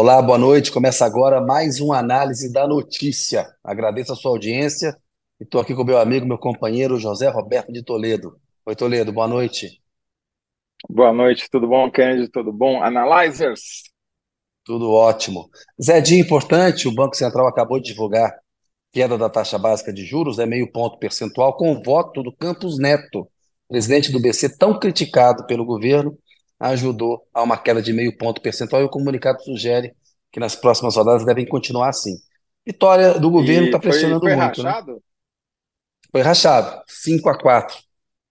Olá, boa noite. Começa agora mais uma análise da notícia. Agradeço a sua audiência e estou aqui com meu amigo, meu companheiro José Roberto de Toledo. Oi, Toledo, boa noite. Boa noite, tudo bom, Kennedy? Tudo bom? Analyzers? Tudo ótimo. Zé, dia importante, o Banco Central acabou de divulgar queda da taxa básica de juros, é meio ponto percentual, com o voto do Campos Neto, presidente do BC, tão criticado pelo governo, ajudou a uma queda de meio ponto percentual e o comunicado sugere que nas próximas rodadas devem continuar assim. Vitória do governo está pressionando foi muito. Né? Rachado? Foi rachado, 5 a 4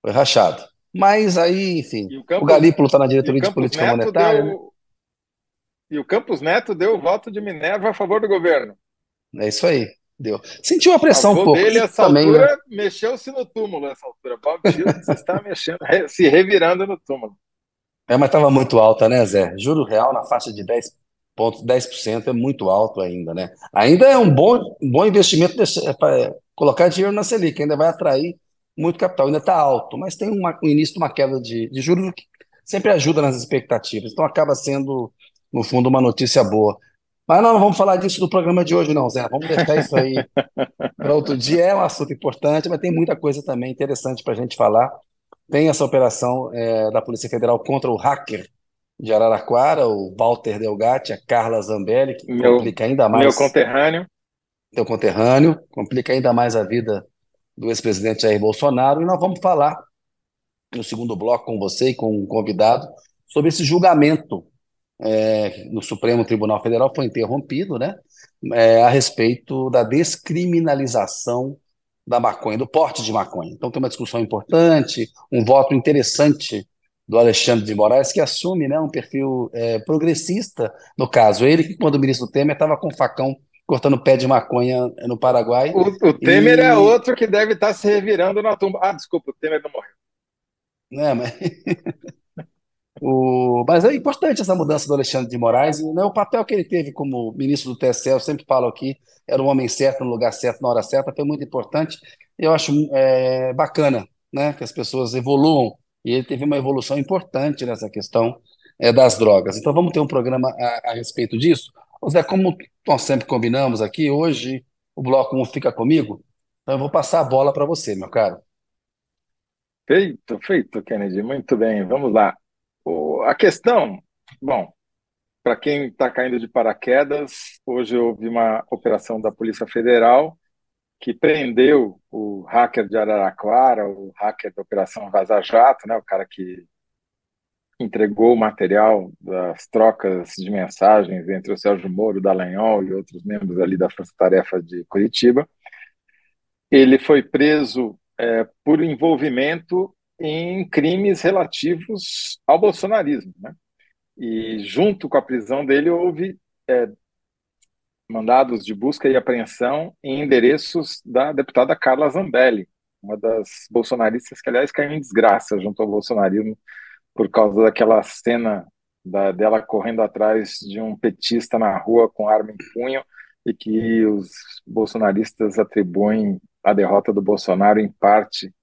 Foi rachado. Mas aí, enfim, o, Campos, o Galípolo está na diretoria de política Neto monetária. Deu... Né? E o Campos Neto deu o voto de Minerva a favor do governo. É isso aí. Deu. Sentiu a pressão um pouco. dele, essa também, altura, né? mexeu-se no túmulo, essa altura. Bob Dylan está mexendo, se revirando no túmulo. É, mas estava muito alta, né, Zé? Juro real na faixa de 10 pontos, 10% é muito alto ainda, né? Ainda é um bom, um bom investimento é para colocar dinheiro na Selic, ainda vai atrair muito capital, ainda está alto, mas tem uma, um início de uma queda de, de juros que sempre ajuda nas expectativas, então acaba sendo, no fundo, uma notícia boa. Mas nós não vamos falar disso no programa de hoje, não, Zé. Vamos deixar isso aí para outro dia. É um assunto importante, mas tem muita coisa também interessante para a gente falar. Tem essa operação é, da Polícia Federal contra o hacker de Araraquara, o Walter Delgatti, a Carla Zambelli, que meu, complica ainda mais. Meu conterrâneo. Teu conterrâneo, complica ainda mais a vida do ex-presidente Jair Bolsonaro. E nós vamos falar no segundo bloco com você e com um convidado sobre esse julgamento é, no Supremo Tribunal Federal, foi interrompido, né? É, a respeito da descriminalização da maconha, do porte de maconha. Então tem uma discussão importante, um voto interessante do Alexandre de Moraes, que assume né, um perfil é, progressista, no caso. Ele que, quando o ministro Temer, estava com facão cortando pé de maconha no Paraguai. O, o Temer e... é outro que deve estar se revirando na tumba. Ah, desculpa, o Temer não morreu. É, mas... O, mas é importante essa mudança do Alexandre de Moraes, né, o papel que ele teve como ministro do TSE, eu sempre falo aqui, era um homem certo, no lugar certo, na hora certa, foi muito importante. Eu acho é, bacana né, que as pessoas evoluam, e ele teve uma evolução importante nessa questão é, das drogas. Então vamos ter um programa a, a respeito disso. Zé, como nós sempre combinamos aqui, hoje o Bloco 1 fica comigo, então eu vou passar a bola para você, meu caro. Feito, feito, Kennedy. Muito bem, vamos lá. O, a questão, bom, para quem está caindo de paraquedas, hoje houve uma operação da Polícia Federal que prendeu o hacker de Araraquara, o hacker da Operação Vaza Jato, né, o cara que entregou o material das trocas de mensagens entre o Sérgio Moro, Dallagnol e outros membros ali da Força Tarefa de Curitiba. Ele foi preso é, por envolvimento em crimes relativos ao bolsonarismo. Né? E, junto com a prisão dele, houve é, mandados de busca e apreensão em endereços da deputada Carla Zambelli, uma das bolsonaristas que, aliás, caiu em desgraça junto ao bolsonarismo por causa daquela cena da, dela correndo atrás de um petista na rua com arma em punho e que os bolsonaristas atribuem a derrota do Bolsonaro em parte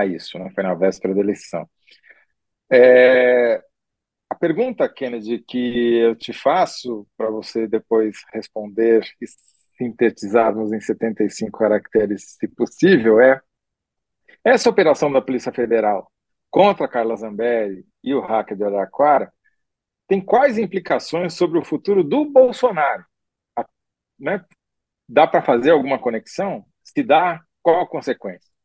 a isso, né? foi na véspera da eleição. É, a pergunta, Kennedy, que eu te faço para você depois responder e sintetizarmos em 75 caracteres, se possível, é essa operação da Polícia Federal contra Carla Zambelli e o hacker de Araraquara tem quais implicações sobre o futuro do Bolsonaro? Né? Dá para fazer alguma conexão? Se dá, qual a consequência?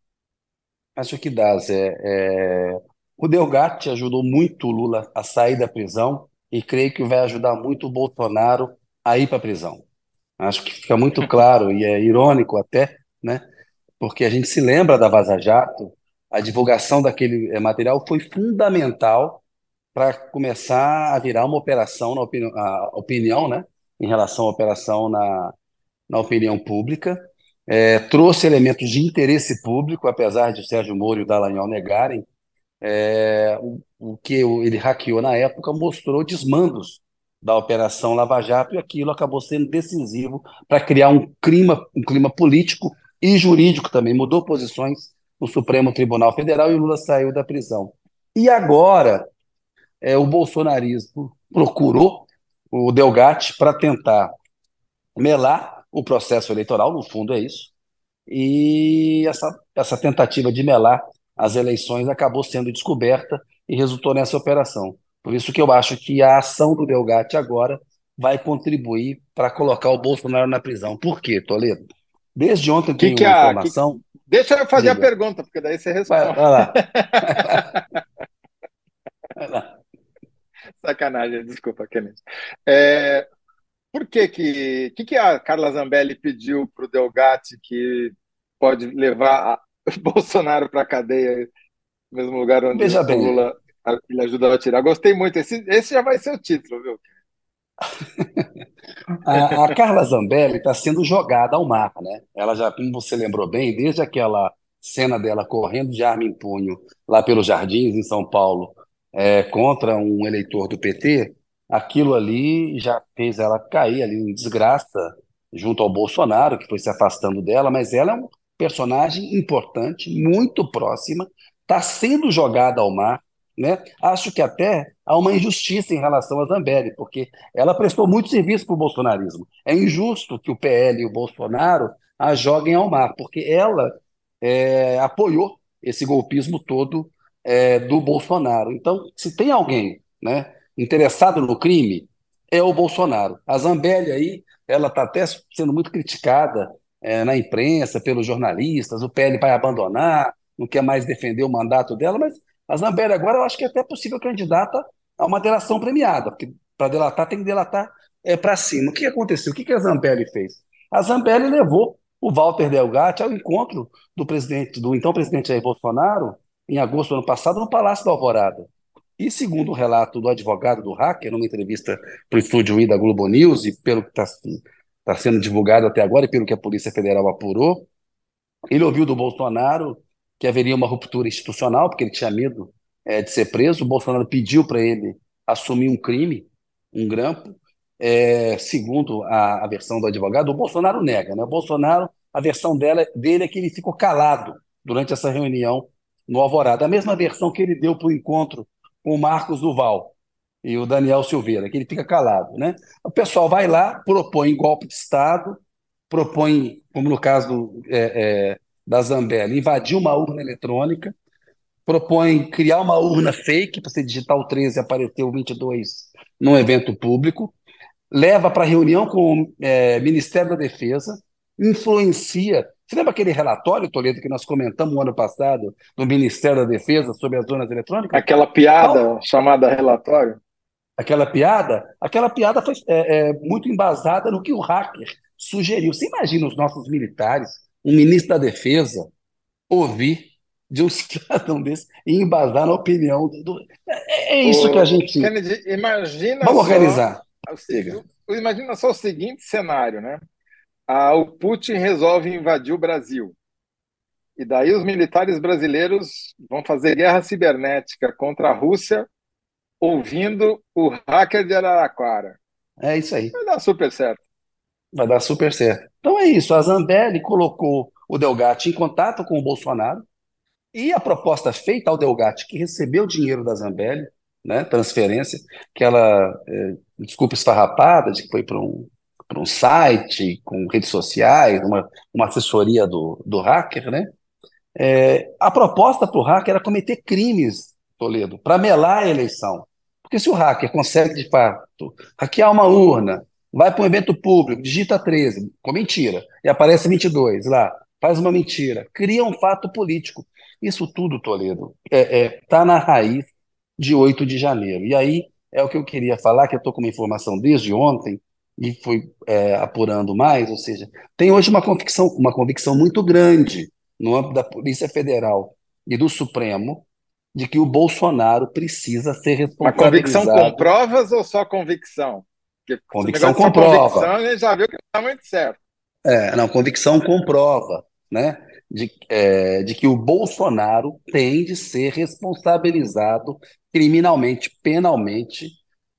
Acho que dá, Zé. É... O Delgatti ajudou muito o Lula a sair da prisão e creio que vai ajudar muito o Bolsonaro a ir para a prisão. Acho que fica muito claro e é irônico até, né? Porque a gente se lembra da Vaza Jato, a divulgação daquele é, material foi fundamental para começar a virar uma operação na opinião, opinião, né? Em relação à operação na, na opinião pública é, trouxe elementos de interesse público, apesar de o Sérgio Moro e o Dallagnol negarem, é, o, o, que ele hackeou na época mostrou desmandos da Operação Lava Jato e aquilo acabou sendo decisivo para criar um clima, um clima político e jurídico também. Mudou posições no Supremo Tribunal Federal e Lula saiu da prisão. E agora, é, o bolsonarismo procurou o Delgatti para tentar melar o processo eleitoral, no fundo é isso, e essa, essa tentativa de melar as eleições acabou sendo descoberta e resultou nessa operação. Por isso que eu acho que a ação do Delgatti agora vai contribuir para colocar o Bolsonaro na prisão. Por quê, Toledo? Desde ontem que tem que uma a, informação. Que... Deixa eu fazer Diga. a pergunta, porque daí você responde. Vai, vai lá. vai lá. Sacanagem, desculpa, Kenneth. É, por que que, que que a Carla Zambelli pediu para o Delgatti que pode levar a, Bolsonaro para a cadeia, no mesmo lugar onde Veja o. Lula ele ajudou a tirar? Gostei muito. Esse, esse já vai ser o título, viu? A, a Carla Zambelli está sendo jogada ao mar, né? Ela já, como você lembrou bem, desde aquela cena dela correndo de arma em punho lá pelos Jardins, em São Paulo, é, contra um eleitor do PT, aquilo ali já fez ela cair ali em desgraça junto ao Bolsonaro, que foi se afastando dela, mas ela é um personagem importante, muito próxima, está sendo jogada ao mar, né? Acho que até há uma injustiça em relação a Zambelli, porque ela prestou muito serviço para o bolsonarismo. É injusto que o PL e o Bolsonaro a joguem ao mar, porque ela é, apoiou esse golpismo todo é, do Bolsonaro. Então, se tem alguém né, interessado no crime, é o Bolsonaro. A Zambelli aí, ela está até sendo muito criticada é, na imprensa, pelos jornalistas, o PL vai abandonar, não quer mais defender o mandato dela, mas a Zambelli agora eu acho que é até possível candidata a uma delação premiada, porque para delatar tem que delatar é, para cima. O que aconteceu? O que, que a Zambelli fez? A Zambelli levou o Walter Delgatti ao encontro do presidente, do então presidente Jair Bolsonaro, em agosto do ano passado, no Palácio da Alvorada. E segundo o relato do advogado do hacker, numa entrevista para o estúdio I da Globo News, e pelo que está tá sendo divulgado até agora, e pelo que a Polícia Federal apurou, ele ouviu do Bolsonaro que haveria uma ruptura institucional, porque ele tinha medo é, de ser preso. O Bolsonaro pediu para ele assumir um crime, um grampo. É, segundo a, a, versão do advogado, o Bolsonaro nega. Né? O Bolsonaro, a versão dela, dele é que ele ficou calado durante essa reunião no Alvorada. A mesma versão que ele deu para o encontro o Marcos Duval e o Daniel Silveira, que ele fica calado. Né? O pessoal vai lá, propõe golpe de Estado, propõe, como no caso do, é, é, da Zambelli, invadir uma urna eletrônica, propõe criar uma urna fake para você digitar o 13 e aparecer o 22 num evento público, leva para reunião com o é, Ministério da Defesa, influencia. Você lembra aquele relatório, Toledo, que nós comentamos no ano passado do Ministério da Defesa sobre as zonas eletrônicas? Aquela piada chamada relatório? Aquela piada? Aquela piada foi é, é, muito embasada no que o hacker sugeriu. Você imagina os nossos militares, um ministro da Defesa, ouvir de um cidadão desse e embasar na opinião do. do... É, é, isso Ô, que a gente. Kennedy, imagina. Vamos só, organizar. Imagina só o seguinte cenário, né? Ah, o Putin resolve invadir o Brasil. E daí os militares brasileiros vão fazer guerra cibernética contra a Rússia, ouvindo o hacker de Araraquara. É isso aí. Vai dar super certo. Vai dar super certo. Então é isso. A Zambelli colocou o Delgatti em contato com o Bolsonaro e a proposta feita ao Delgatti, que recebeu o dinheiro da Zambelli, né, transferência, que ela, é, desculpa, esfarrapada, de que foi para um, um site, com redes sociais, uma, uma assessoria do, do hacker, né? É, a proposta para o hacker era cometer crimes, Toledo, para melar a eleição. Porque se o hacker consegue, de fato, hackear uma urna, vai para um evento público, digita 13, com mentira, e aparece 22 lá, faz uma mentira, cria um fato político. Isso tudo, Toledo, está é, é, tá na raiz de 8 de janeiro. E aí é o que eu queria falar, que eu estou com uma informação desde ontem, e fui é, apurando mais, ou seja, tem hoje uma convicção, uma convicção muito grande no âmbito da Polícia Federal e do Supremo de que o Bolsonaro precisa ser responsabilizado. Uma convicção com provas ou só convicção? Porque convicção com prova. Convicção, a gente já viu que está muito certo. É, não, convicção com prova, né? De, é, de que o Bolsonaro tem de ser responsabilizado criminalmente, penalmente,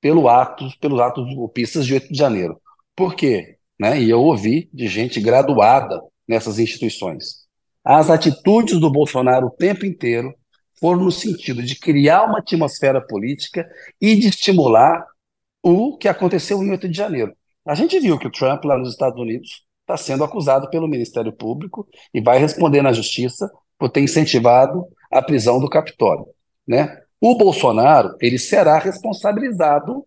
pelo atos, pelos atos golpistas de 8 de janeiro. Por quê? Né? E eu ouvi de gente graduada nessas instituições. As atitudes do Bolsonaro o tempo inteiro foram no sentido de criar uma atmosfera política e de estimular o que aconteceu em 8 de janeiro. A gente viu que o Trump, lá nos Estados Unidos, está sendo acusado pelo Ministério Público e vai responder na justiça por ter incentivado a prisão do Capitólio. Né? O Bolsonaro ele será responsabilizado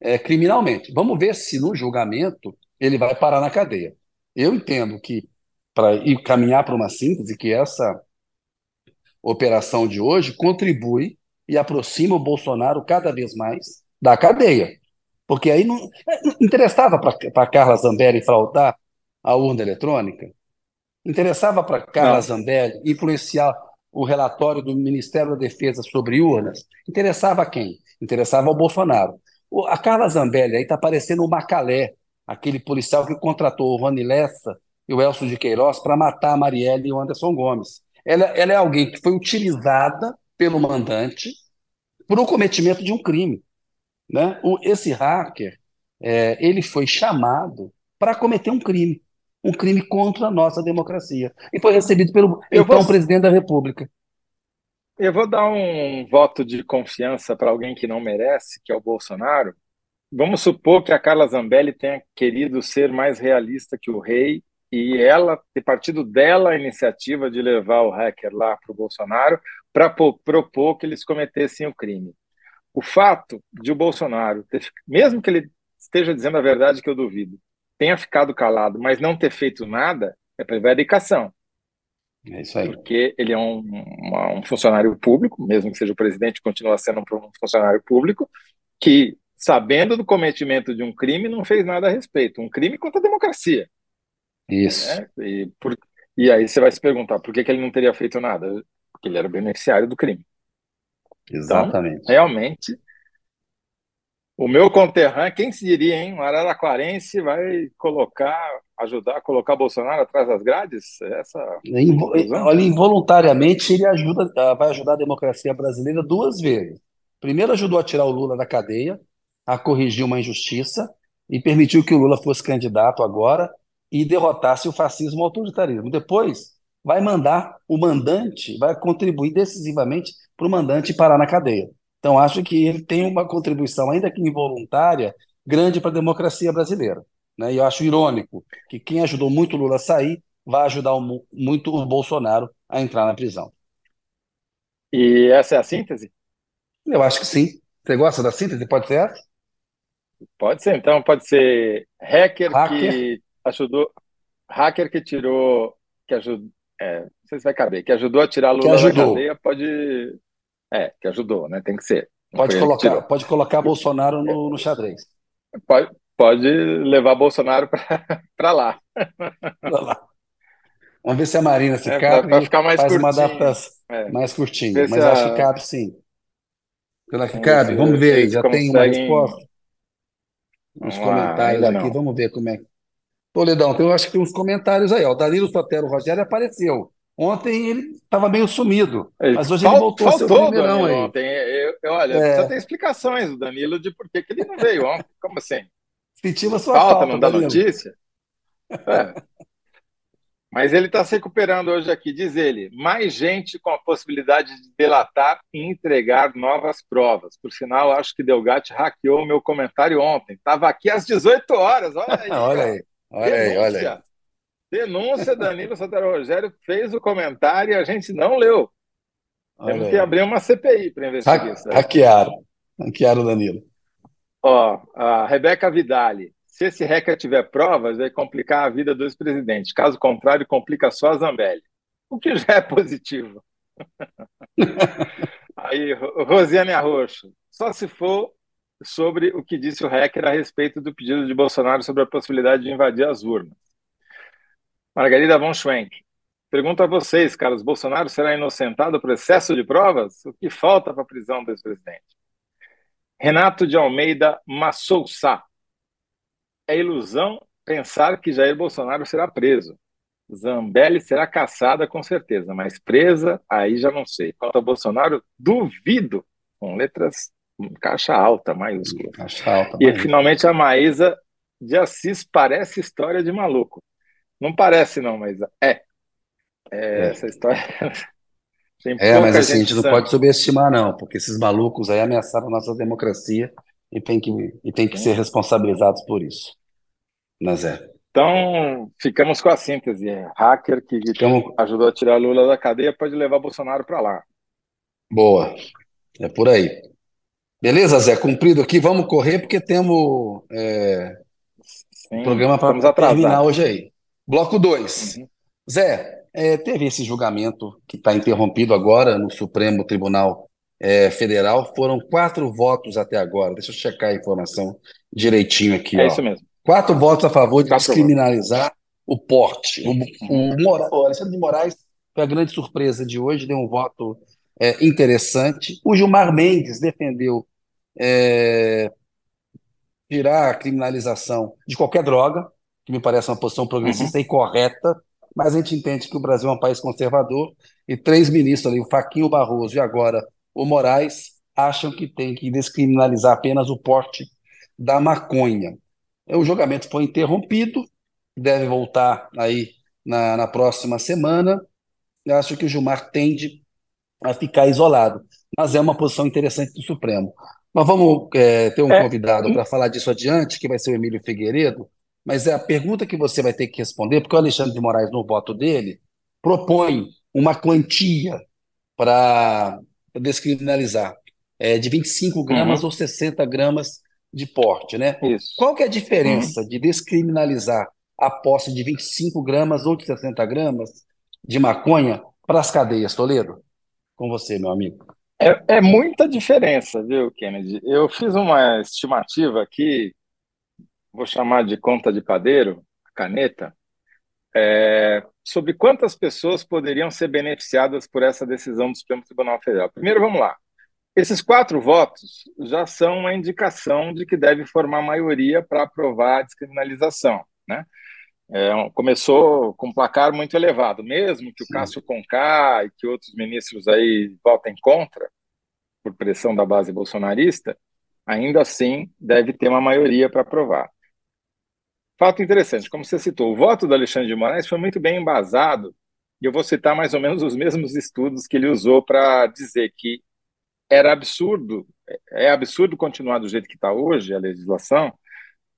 é, criminalmente. Vamos ver se no julgamento ele vai parar na cadeia. Eu entendo que para caminhar para uma síntese que essa operação de hoje contribui e aproxima o Bolsonaro cada vez mais da cadeia. Porque aí não, não interessava para Carla Zambelli fraudar a urna eletrônica? Interessava para Carla Zambelli influenciar o relatório do Ministério da Defesa sobre urnas? Interessava a quem? Interessava ao Bolsonaro. A Carla Zambelli aí está parecendo o Macalé, aquele policial que contratou o Rony Lessa e o Elcio de Queiroz para matar a Marielle e o Anderson Gomes. Ela, ela é alguém que foi utilizada pelo mandante por um cometimento de um crime. Né? O, esse hacker, é, ele foi chamado para cometer um crime, um crime contra a nossa democracia, e foi recebido pelo Eu então vou... presidente da República. Eu vou dar um voto de confiança para alguém que não merece, que é o Bolsonaro. Vamos supor que a Carla Zambelli tenha querido ser mais realista que o rei e ela ter partido dela a iniciativa de levar o hacker lá para o Bolsonaro para propor que eles cometessem o crime. O fato de o Bolsonaro, ter, mesmo que ele esteja dizendo a verdade, que eu duvido, tenha ficado calado, mas não ter feito nada, é prevaricação. É isso aí. Porque ele é um, uma, um funcionário público, mesmo que seja o presidente, continua sendo um funcionário público, que, sabendo do cometimento de um crime, não fez nada a respeito. Um crime contra a democracia. Isso. Né? E, por, e aí você vai se perguntar por que, que ele não teria feito nada? Porque ele era beneficiário do crime. Exatamente. Então, realmente, o meu conterrâneo, quem se diria, hein? Um araraquarense vai colocar, ajudar a colocar Bolsonaro atrás das grades? Essa Invo Olha, involuntariamente ele ajuda, ah, vai ajudar a democracia brasileira duas vezes. Primeiro ajudou a tirar o Lula da cadeia, a corrigir uma injustiça e permitiu que o Lula fosse candidato agora e derrotasse o fascismo e o autoritarismo. Depois vai mandar o mandante, vai contribuir decisivamente para o mandante parar na cadeia. Então, acho que ele tem uma contribuição, ainda que involuntária, grande para a democracia brasileira. Né? E eu acho irônico que quem ajudou muito o Lula a sair vai ajudar muito o Bolsonaro a entrar na prisão. E essa é a síntese? Eu acho que sim. Você gosta da síntese? Pode ser essa? Pode ser, então. Pode ser hacker, hacker. que ajudou. Hacker que tirou. Que ajudou. É, não sei se vai caber. Que ajudou a tirar Lula da cadeia, pode é, que ajudou, né? Tem que ser. pode colocar, pode colocar Bolsonaro no, no xadrez. Pode, pode levar Bolsonaro para lá. lá. Vamos ver se a Marina se é, cabe para ficar mais faz curtinho. uma adaptação é. mais curtinha. Mas a... acho que cabe sim. Será que cabe? Vamos ver aí. Já tem uma resposta? Uns comentários aqui. Não. Vamos ver como é. Toledão, tem, eu acho que tem uns comentários aí. Ó. O Danilo Sotero Rogério apareceu. Ontem ele estava meio sumido, mas hoje ele voltou faltou, a ser o primeirão aí. Ontem. Eu, eu, olha, é. só tem explicações do Danilo de por que, ele não veio ontem. Como assim? Sentiu a sua falta, falta não dá notícia? É. Mas ele está se recuperando hoje aqui, diz ele. Mais gente com a possibilidade de delatar e entregar novas provas. Por sinal, acho que Delgatti hackeou o meu comentário ontem. Estava aqui às 18 horas, olha aí. olha aí, olha aí, olha aí. Denúncia Danilo Santana Rogério fez o comentário e a gente não leu. Olha Temos aí. que abrir uma CPI para investigar isso. Hackearam. Hackearam o Danilo. Ó, a Rebeca Vidali. Se esse hacker tiver provas, vai complicar a vida do ex-presidente. Caso contrário, complica só a Zambelli. O que já é positivo. Aí, Rosiane Arroxo. Só se for sobre o que disse o hacker a respeito do pedido de Bolsonaro sobre a possibilidade de invadir as urnas. Margarida von Schwenk. Pergunto a vocês, Carlos Bolsonaro será inocentado por excesso de provas? O que falta para a prisão do ex-presidente? Renato de Almeida Massouça. É ilusão pensar que Jair Bolsonaro será preso. Zambelli será caçada com certeza, mas presa, aí já não sei. Quanto a Bolsonaro, duvido, com letras caixa alta, maiúscula. Caixa alta, e finalmente a Maísa de Assis parece história de maluco. Não parece, não, mas é. é, é. Essa história. é, mas assim, a gente não pode subestimar, não, porque esses malucos aí ameaçaram a nossa democracia e tem que, e tem que ser responsabilizados por isso. Nazé. Então, ficamos com a síntese. Hacker que Ficamos... ajudou a tirar Lula da cadeia pode levar Bolsonaro para lá. Boa. É por aí. Beleza, Zé? Cumprido aqui. Vamos correr porque temos é, Sim, programa para terminar hoje aí. Bloco 2. Uhum. Zé, é, teve esse julgamento que está interrompido agora no Supremo Tribunal é, Federal. Foram quatro votos até agora. Deixa eu checar a informação direitinho aqui. É ó. isso mesmo. Quatro votos a favor de quatro descriminalizar votos. o porte. O, o, Mora, o Alexandre de Moraes foi a grande surpresa de hoje, deu um voto é, interessante. O Gilmar Mendes defendeu é, tirar a criminalização de qualquer droga, que me parece uma posição progressista uhum. e correta, mas a gente entende que o Brasil é um país conservador e três ministros ali, o Faquinho Barroso e agora o Moraes, acham que tem que descriminalizar apenas o porte da maconha. O julgamento foi interrompido, deve voltar aí na, na próxima semana. Eu acho que o Gilmar tende a ficar isolado, mas é uma posição interessante do Supremo. Nós vamos é, ter um é. convidado para falar disso adiante, que vai ser o Emílio Figueiredo, mas é a pergunta que você vai ter que responder, porque o Alexandre de Moraes, no voto dele, propõe uma quantia para descriminalizar é, de 25 gramas uhum. ou 60 gramas de porte, né? Isso. Qual que é a diferença uhum. de descriminalizar a posse de 25 gramas ou de 60 gramas de maconha para as cadeias, Toledo? Com você, meu amigo. É, é, muita diferença, viu, Kennedy? Eu fiz uma estimativa aqui, vou chamar de conta de padeiro, caneta, é, sobre quantas pessoas poderiam ser beneficiadas por essa decisão do Supremo Tribunal Federal. Primeiro, vamos lá. Esses quatro votos já são uma indicação de que deve formar maioria para aprovar a descriminalização, né? É, começou com um placar muito elevado, mesmo que o Cássio Conká e que outros ministros aí votem contra, por pressão da base bolsonarista, ainda assim deve ter uma maioria para aprovar. Fato interessante, como você citou, o voto do Alexandre de Moraes foi muito bem embasado, e eu vou citar mais ou menos os mesmos estudos que ele usou para dizer que era absurdo, é absurdo continuar do jeito que está hoje a legislação,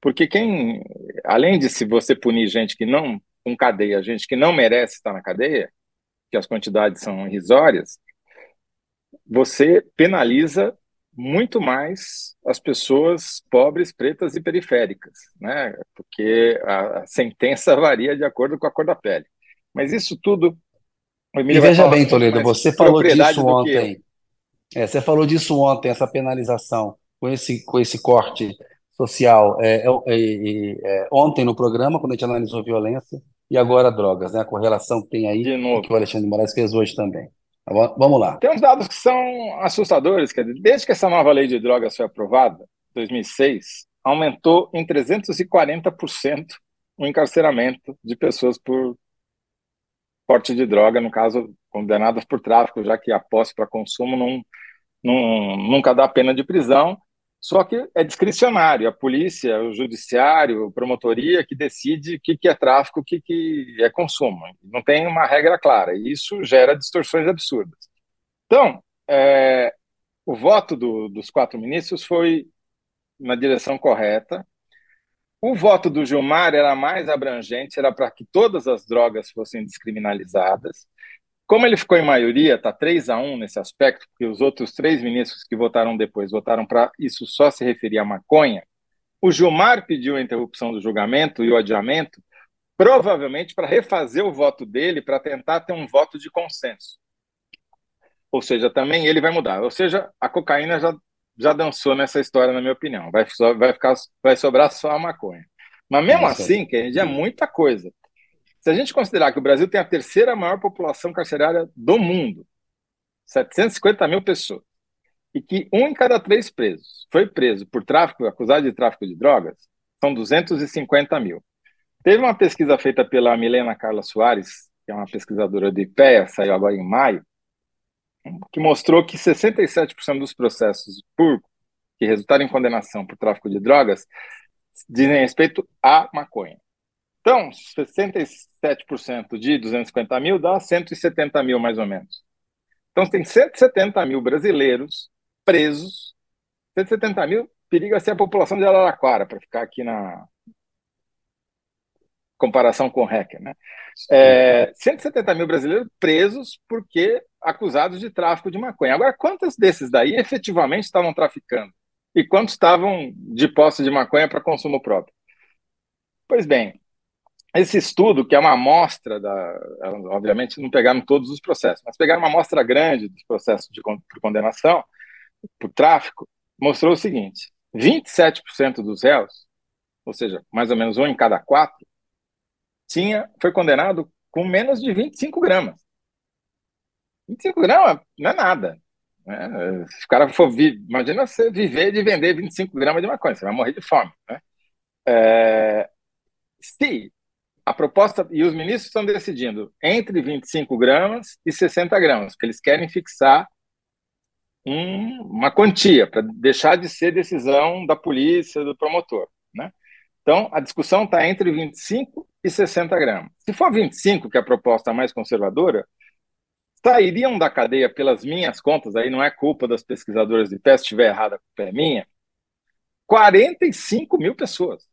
porque quem, além de se você punir gente que não, com cadeia, gente que não merece estar na cadeia, que as quantidades são irrisórias, você penaliza muito mais as pessoas pobres, pretas e periféricas, né? Porque a, sentença varia de acordo com a cor da pele. Mas isso tudo. E veja bem, Toledo, você falou disso ontem. É, você falou disso ontem, essa penalização com esse, com esse corte social é, é, é, é, ontem no programa, quando a gente analisou violência, e agora drogas, né? A correlação que tem aí, que o Alexandre de Moraes fez hoje também. Tá vamos lá. Tem uns dados que são assustadores, quer dizer, desde que essa nova lei de drogas foi aprovada, em 2006, aumentou em 340% o encarceramento de pessoas por porte de droga, no caso, condenadas por tráfico, já que a posse para consumo não, não, nunca dá pena de prisão, só que é discricionário. A polícia, o judiciário, a promotoria que decide o que, que é tráfico, o que, que é consumo. Não tem uma regra clara. E isso gera distorções absurdas. Então, é, o voto do, dos quatro ministros foi na direção correta. O voto do Gilmar era mais abrangente, era para que todas as drogas fossem descriminalizadas. Como ele ficou em maioria, está 3 a 1 nesse aspecto, porque os outros três ministros que votaram depois votaram para isso só se referir à maconha, o Gilmar pediu a interrupção do julgamento e o adiamento, provavelmente para refazer o voto dele, para tentar ter um voto de consenso. Ou seja, também ele vai mudar. Ou seja, a cocaína já, já dançou nessa história, na minha opinião. Vai, vai, ficar, vai sobrar só a maconha. Mas mesmo Nossa. assim, que é muita coisa. Se a gente considerar que o Brasil tem a terceira maior população carcerária do mundo, 750 mil pessoas, e que um em cada três presos foi preso por tráfico, acusado de tráfico de drogas, são 250 mil. Teve uma pesquisa feita pela Milena Carla Soares, que é uma pesquisadora do IPEA, saiu agora em maio, que mostrou que 67% dos processos por, que resultaram em condenação por tráfico de drogas dizem respeito à maconha. Então, 67% de 250 mil dá 170 mil, mais ou menos. Então, tem 170 mil brasileiros presos, 170 mil periga ser a população de Araraquara, para ficar aqui na comparação com o hacker, né? É, 170 mil brasileiros presos porque acusados de tráfico de maconha. Agora, quantos desses daí efetivamente estavam traficando? E quantos estavam de posse de maconha para consumo próprio? Pois bem, esse estudo, que é uma amostra da. Obviamente, não pegaram todos os processos, mas pegaram uma amostra grande dos processos de condenação por tráfico, mostrou o seguinte: 27% dos réus, ou seja, mais ou menos um em cada quatro, tinha, foi condenado com menos de 25 gramas. 25 gramas não é nada. Né? Se o cara for. Imagina você viver de vender 25 gramas de maconha, você vai morrer de fome. Né? É, se a proposta, e os ministros estão decidindo entre 25 gramas e 60 gramas, porque eles querem fixar um, uma quantia, para deixar de ser decisão da polícia, do promotor. Né? Então, a discussão está entre 25 e 60 gramas. Se for 25, que é a proposta mais conservadora, sairiam da cadeia, pelas minhas contas, aí não é culpa das pesquisadoras de pé, se estiver errada, a culpa é minha, 45 mil pessoas.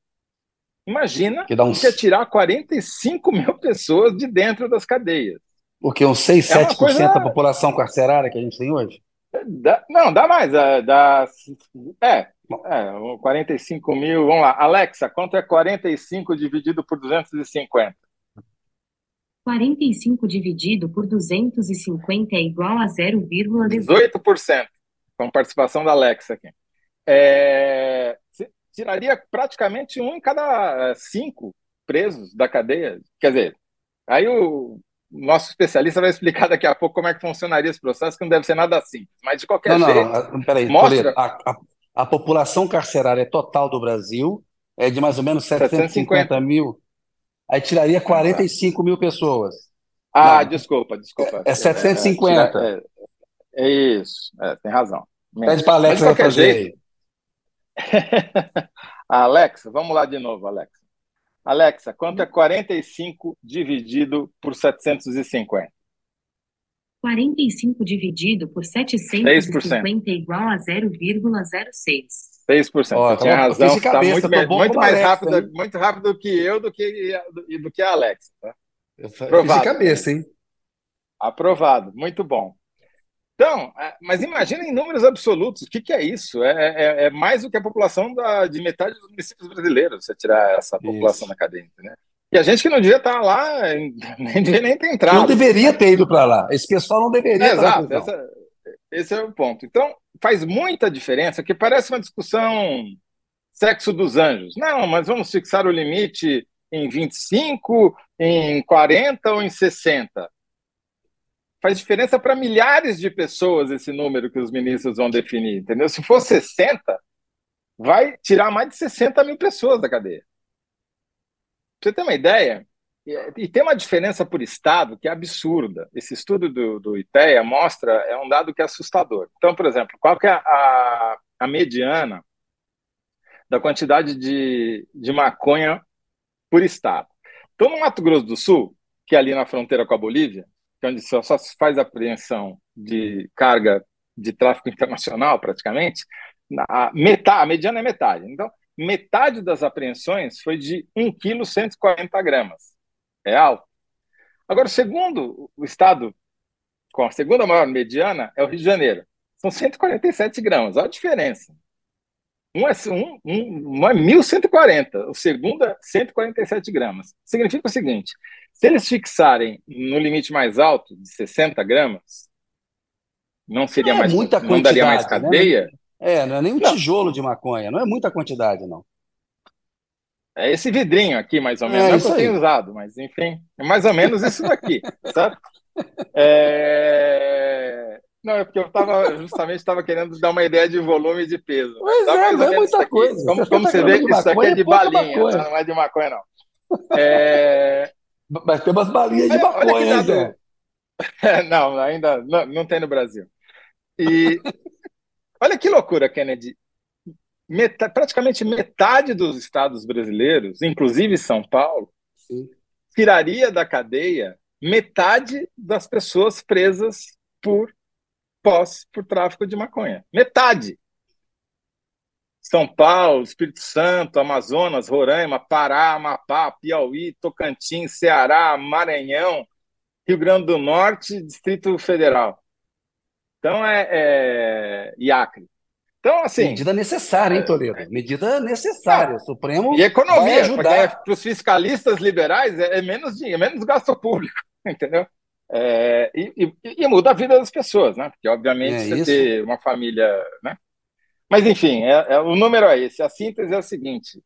Imagina que, dá uns... que é tirar 45 mil pessoas de dentro das cadeias. Porque uns 6, é 7% coisa... da população carcerária que a gente tem hoje? Dá, não, dá mais. Dá, é, é, 45 mil. Vamos lá. Alexa, quanto é 45 dividido por 250? 45 dividido por 250 é igual a 0,18%. Com participação da Alexa aqui. É, tiraria praticamente um em cada eh, cinco presos da cadeia. Quer dizer, aí o nosso especialista vai explicar daqui a pouco como é que funcionaria esse processo, que não deve ser nada simples. Mas, de qualquer não, jeito... Não, não, peraí, mostra... a, a, a, população carcerária total do Brasil é de mais ou menos 750, 750. mil. Aí tiraria 45 mil pessoas. Ah, não, desculpa, desculpa. É, é 750. É, é, é isso, é, tem razão. Pede para a fazer jeito, Alexa, vamos lá de novo, Alexa. Alexa, quanto é 45 dividido por 750? 45 dividido por 750 é igual a 0,06. 6%. Oh, Você tinha razão. Está muito, muito mais Alexa, rápido, hein? muito rápido do que eu do que, do, do que a Alexa. Tá? Eu Aprovado. de cabeça, hein? Aprovado. Muito bom. Então, é, mas imagina em números absolutos, o que, que é isso? É, é, é, mais do que a população da, de metade dos municípios brasileiros, você tirar essa população isso. da cadeia, né? E a gente que não devia estar lá, nem devia nem ter entrado. Não deveria ter ido para lá. Esse pessoal não deveria é, Exato, essa, esse é o ponto. Então, faz muita diferença, que parece uma discussão sexo dos anjos. Não, mas vamos fixar o limite em 25, em 40 ou em 60 faz diferença para milhares de pessoas esse número que os ministros vão definir, entendeu? Se for 60, vai tirar mais de 60 mil pessoas da cadeia. Você ter uma ideia, e tem uma diferença por estado que é absurda. Esse estudo do, do IPEA mostra, é um dado que é assustador. Então, por exemplo, qual que é a, a mediana da quantidade de, de maconha por estado? Então, no Mato Grosso do Sul, que é ali na fronteira com a Bolívia, onde só, se faz apreensão de carga de tráfico internacional, praticamente, a, metade, a mediana é metade. Então, metade das apreensões foi de 1 kg 140 gramas. É alto. Agora, segundo o estado com a segunda maior mediana é o Rio de Janeiro. São 147 gramas. Olha a diferença. Um é, um, um, um é 1.140, o segundo é 147 gramas. Significa o seguinte: se eles fixarem no limite mais alto, de 60 gramas, não seria não é mais muita não daria mais né? cadeia. Né? É, não é nem um não. tijolo de maconha, não é muita quantidade, não. É esse vidrinho aqui, mais ou menos. É, não que eu tenho usado, mas enfim, é mais ou menos isso daqui, sabe? É... Não, é porque eu estava justamente estava querendo dar uma ideia de volume e de peso. Pois é, não é muita coisa. Como você, como tá você vê, isso aqui é de balinha, não é de maconha, não. É... Mas tem umas balinhas de maconha, Zé. Não, ainda não, não tem no Brasil. E olha que loucura, Kennedy. Metade, praticamente metade dos estados brasileiros, inclusive São Paulo, Sim. tiraria da cadeia metade das pessoas presas por posse por tráfico de maconha. Metade. São Paulo, Espírito Santo, Amazonas, Roraima, Pará, Amapá, Piauí, Tocantins, Ceará, Maranhão, Rio Grande do Norte, Distrito Federal. Então é, é... e Acre. Então, assim. Medida necessária, hein, é, Toledo? É, Medida necessária. O Supremo. E economia, ajudar. Para os fiscalistas liberais é, é menos dinheiro, é menos gasto público, entendeu? É, e, e, e, muda a vida das pessoas, né? Porque, obviamente, é você isso. ter uma família. Né? Mas, enfim, é, é, o número é esse. A síntese é o seguinte: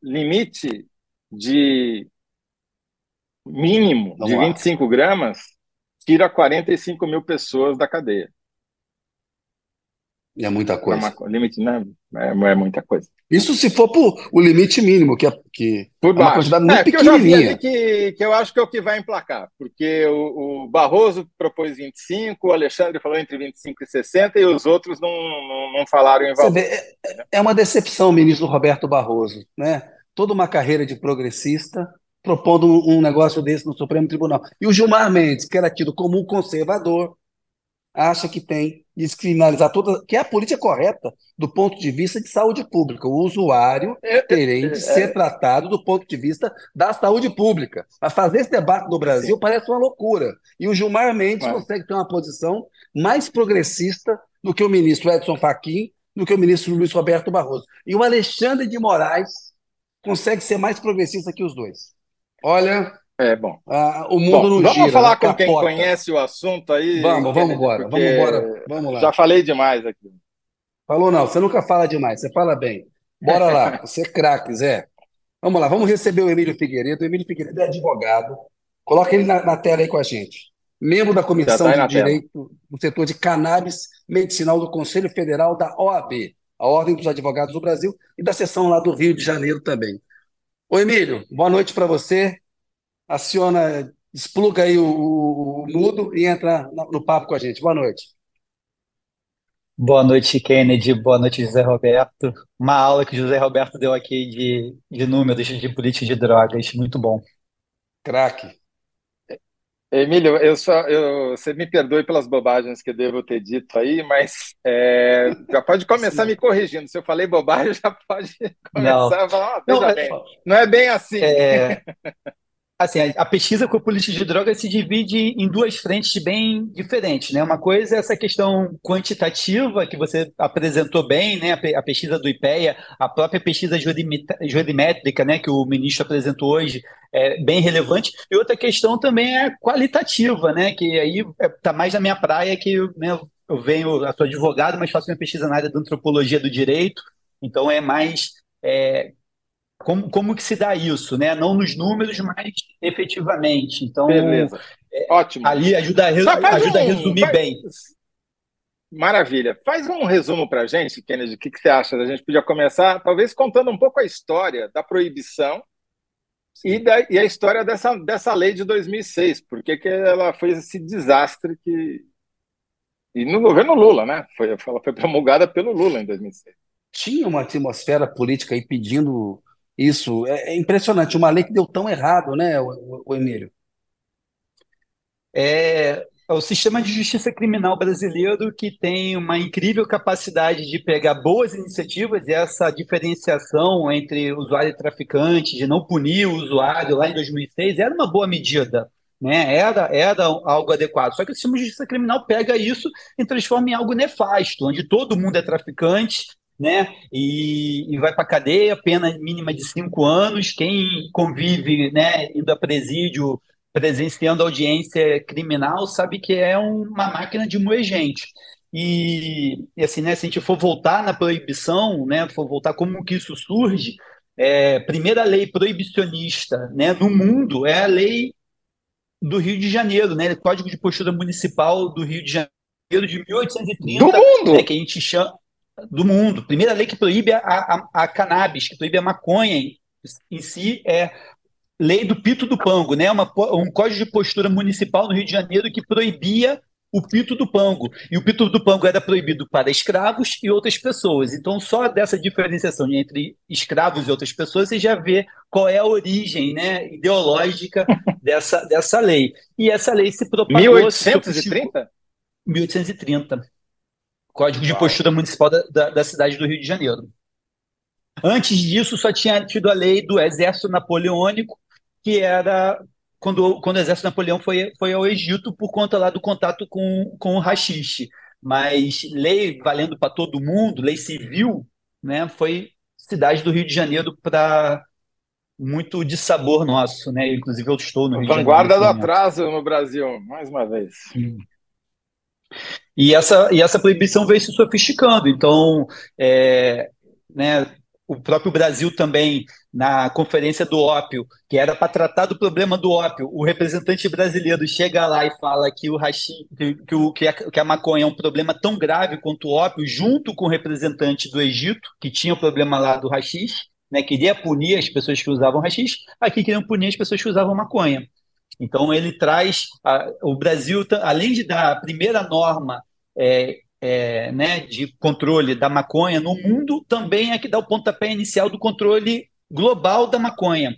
limite de mínimo Vamos de lá. 25 gramas tira 45 mil pessoas da cadeia. É muita coisa. É uma, limite, né? É, é, muita coisa. Isso se for por o limite mínimo, que é, que por é uma quantidade muito é, pequenininha. Eu que, que eu acho que é o que vai emplacar, porque o, o, Barroso propôs 25, o Alexandre falou entre 25 e 60 e os outros não, não, não falaram em valor. Vê, é, é uma decepção, ministro Roberto Barroso, né? Toda uma carreira de progressista propondo um negócio desse no Supremo Tribunal. E o Gilmar Mendes, que era tido como um conservador, acha que tem descriminalizar toda, que é a política correta do ponto de vista de saúde pública. O usuário é, é, tem de é, ser tratado do ponto de vista da saúde pública. Mas fazer esse debate no Brasil Sim. parece uma loucura. E o Gilmar Mendes Mas... consegue ter uma posição mais progressista do que o ministro Edson Fachin, do que o ministro Luiz Roberto Barroso. E o Alexandre de Moraes consegue ser mais progressista que os dois. Olha, é bom. Ah, o mundo bom, não vamos gira. Vamos falar com quem conhece o assunto aí. Vamos, vamos embora. Vamos embora. Vamos lá. Já falei demais aqui. Falou não, você nunca fala demais, você fala bem. Bora lá, você é craque, Zé. Vamos lá, vamos receber o Emílio Figueiredo. O Emílio Figueiredo é advogado. Coloca ele na, na tela aí com a gente. Membro da Comissão tá de Direito do setor de cannabis medicinal do Conselho Federal da OAB, a Ordem dos Advogados do Brasil, e da seção lá do Rio de Janeiro também. Ô Emílio, boa noite para você aciona, expluga aí o, o, o mudo e entra no, no papo com a gente. Boa noite. Boa noite, Kennedy. Boa noite, José Roberto. Uma aula que o José Roberto deu aqui de, de números de política de drogas. Muito bom. Craque. Emílio, eu só, eu, você me perdoe pelas bobagens que eu devo ter dito aí, mas é, já pode começar me corrigindo. Se eu falei bobagem, já pode começar não. a falar, oh, não, bem, é, não é bem assim. É, Assim, a, a, pesquisa com política de drogas se divide em duas frentes bem diferentes, né? Uma coisa é essa questão quantitativa que você apresentou bem, né? A, a pesquisa do IPEA, a própria pesquisa jurimétrica, né? Que o ministro apresentou hoje, é bem relevante. E outra questão também é qualitativa, né? Que aí está mais na minha praia que né, eu venho, eu sou advogado, mas faço minha pesquisa na área da antropologia do direito, então é mais é, como, como que se dá isso, né? Não nos números, mas efetivamente. Então, Beleza. É, Ótimo. Ali ajuda, a, ajuda um, a resumir faz, bem. Maravilha. Faz um resumo para a gente, Kennedy. O que, que você acha? A gente podia começar, talvez, contando um pouco a história da proibição e, da, e a história dessa, dessa lei de 2006. Por que ela foi esse desastre que. E no governo Lula, né? Foi, ela foi promulgada pelo Lula em 2006. Tinha uma atmosfera política aí pedindo isso é, é impressionante, uma lei que deu tão errado, né, o, o Emílio? É, é o sistema de justiça criminal brasileiro que tem uma incrível capacidade de pegar boas iniciativas e essa diferenciação entre usuário e traficante, de não punir o usuário lá em 2006, era uma boa medida. Né? Era, era algo adequado. Só que o sistema de justiça criminal pega isso e transforma em algo nefasto, onde todo mundo é traficante, né? E, e vai para cadeia, pena mínima de cinco anos. Quem convive, né, indo a presídio, presenciando audiência criminal, sabe que é uma máquina de moer gente. E, e, assim, né, se a gente for voltar na proibição, né, for voltar como que isso surge, é, primeira lei proibicionista né, no mundo é a lei do Rio de Janeiro, né, Código de Postura Municipal do Rio de Janeiro de 1830, do mundo. Né, que a gente chama do mundo. Primeira lei que proíbe a, a, a cannabis, que proíbe a maconha em, em, si, é lei do pito do pango, né? Uma, um código de postura municipal no Rio de Janeiro que proibia o pito do pango. E o pito do pango era proibido para escravos e outras pessoas. Então, só dessa diferenciação entre escravos e outras pessoas, você já vê qual é a origem né, ideológica dessa, dessa lei. E essa lei se propagou... 1830? 1830 Código de Postura Municipal da, da, da cidade do Rio de Janeiro. Antes disso, só tinha tido a lei do Exército Napoleônico, que era quando, quando o Exército Napoleão foi, foi ao Egito por conta lá do contato com, com o rachixe. Mas lei valendo para todo mundo, lei civil, né, foi cidade do Rio de Janeiro para muito de sabor nosso, né? Inclusive eu estou no Rio Vanguarda do atraso no Brasil, mais uma vez. E essa, e essa proibição veio se sofisticando. Então, é, né, o próprio Brasil também, na Conferência do Ópio, que era para tratar do problema do ópio, o representante brasileiro chega lá e fala que o hashi, que, que, a, que a maconha é um problema tão grave quanto o ópio, junto com o representante do Egito, que tinha o problema lá do hashish, né, queria punir as pessoas que usavam hashish, aqui queriam punir as pessoas que usavam maconha. Então ele traz a, o Brasil, além de dar a primeira norma é, é, né, de controle da maconha no mundo, também é que dá o pontapé inicial do controle global da maconha.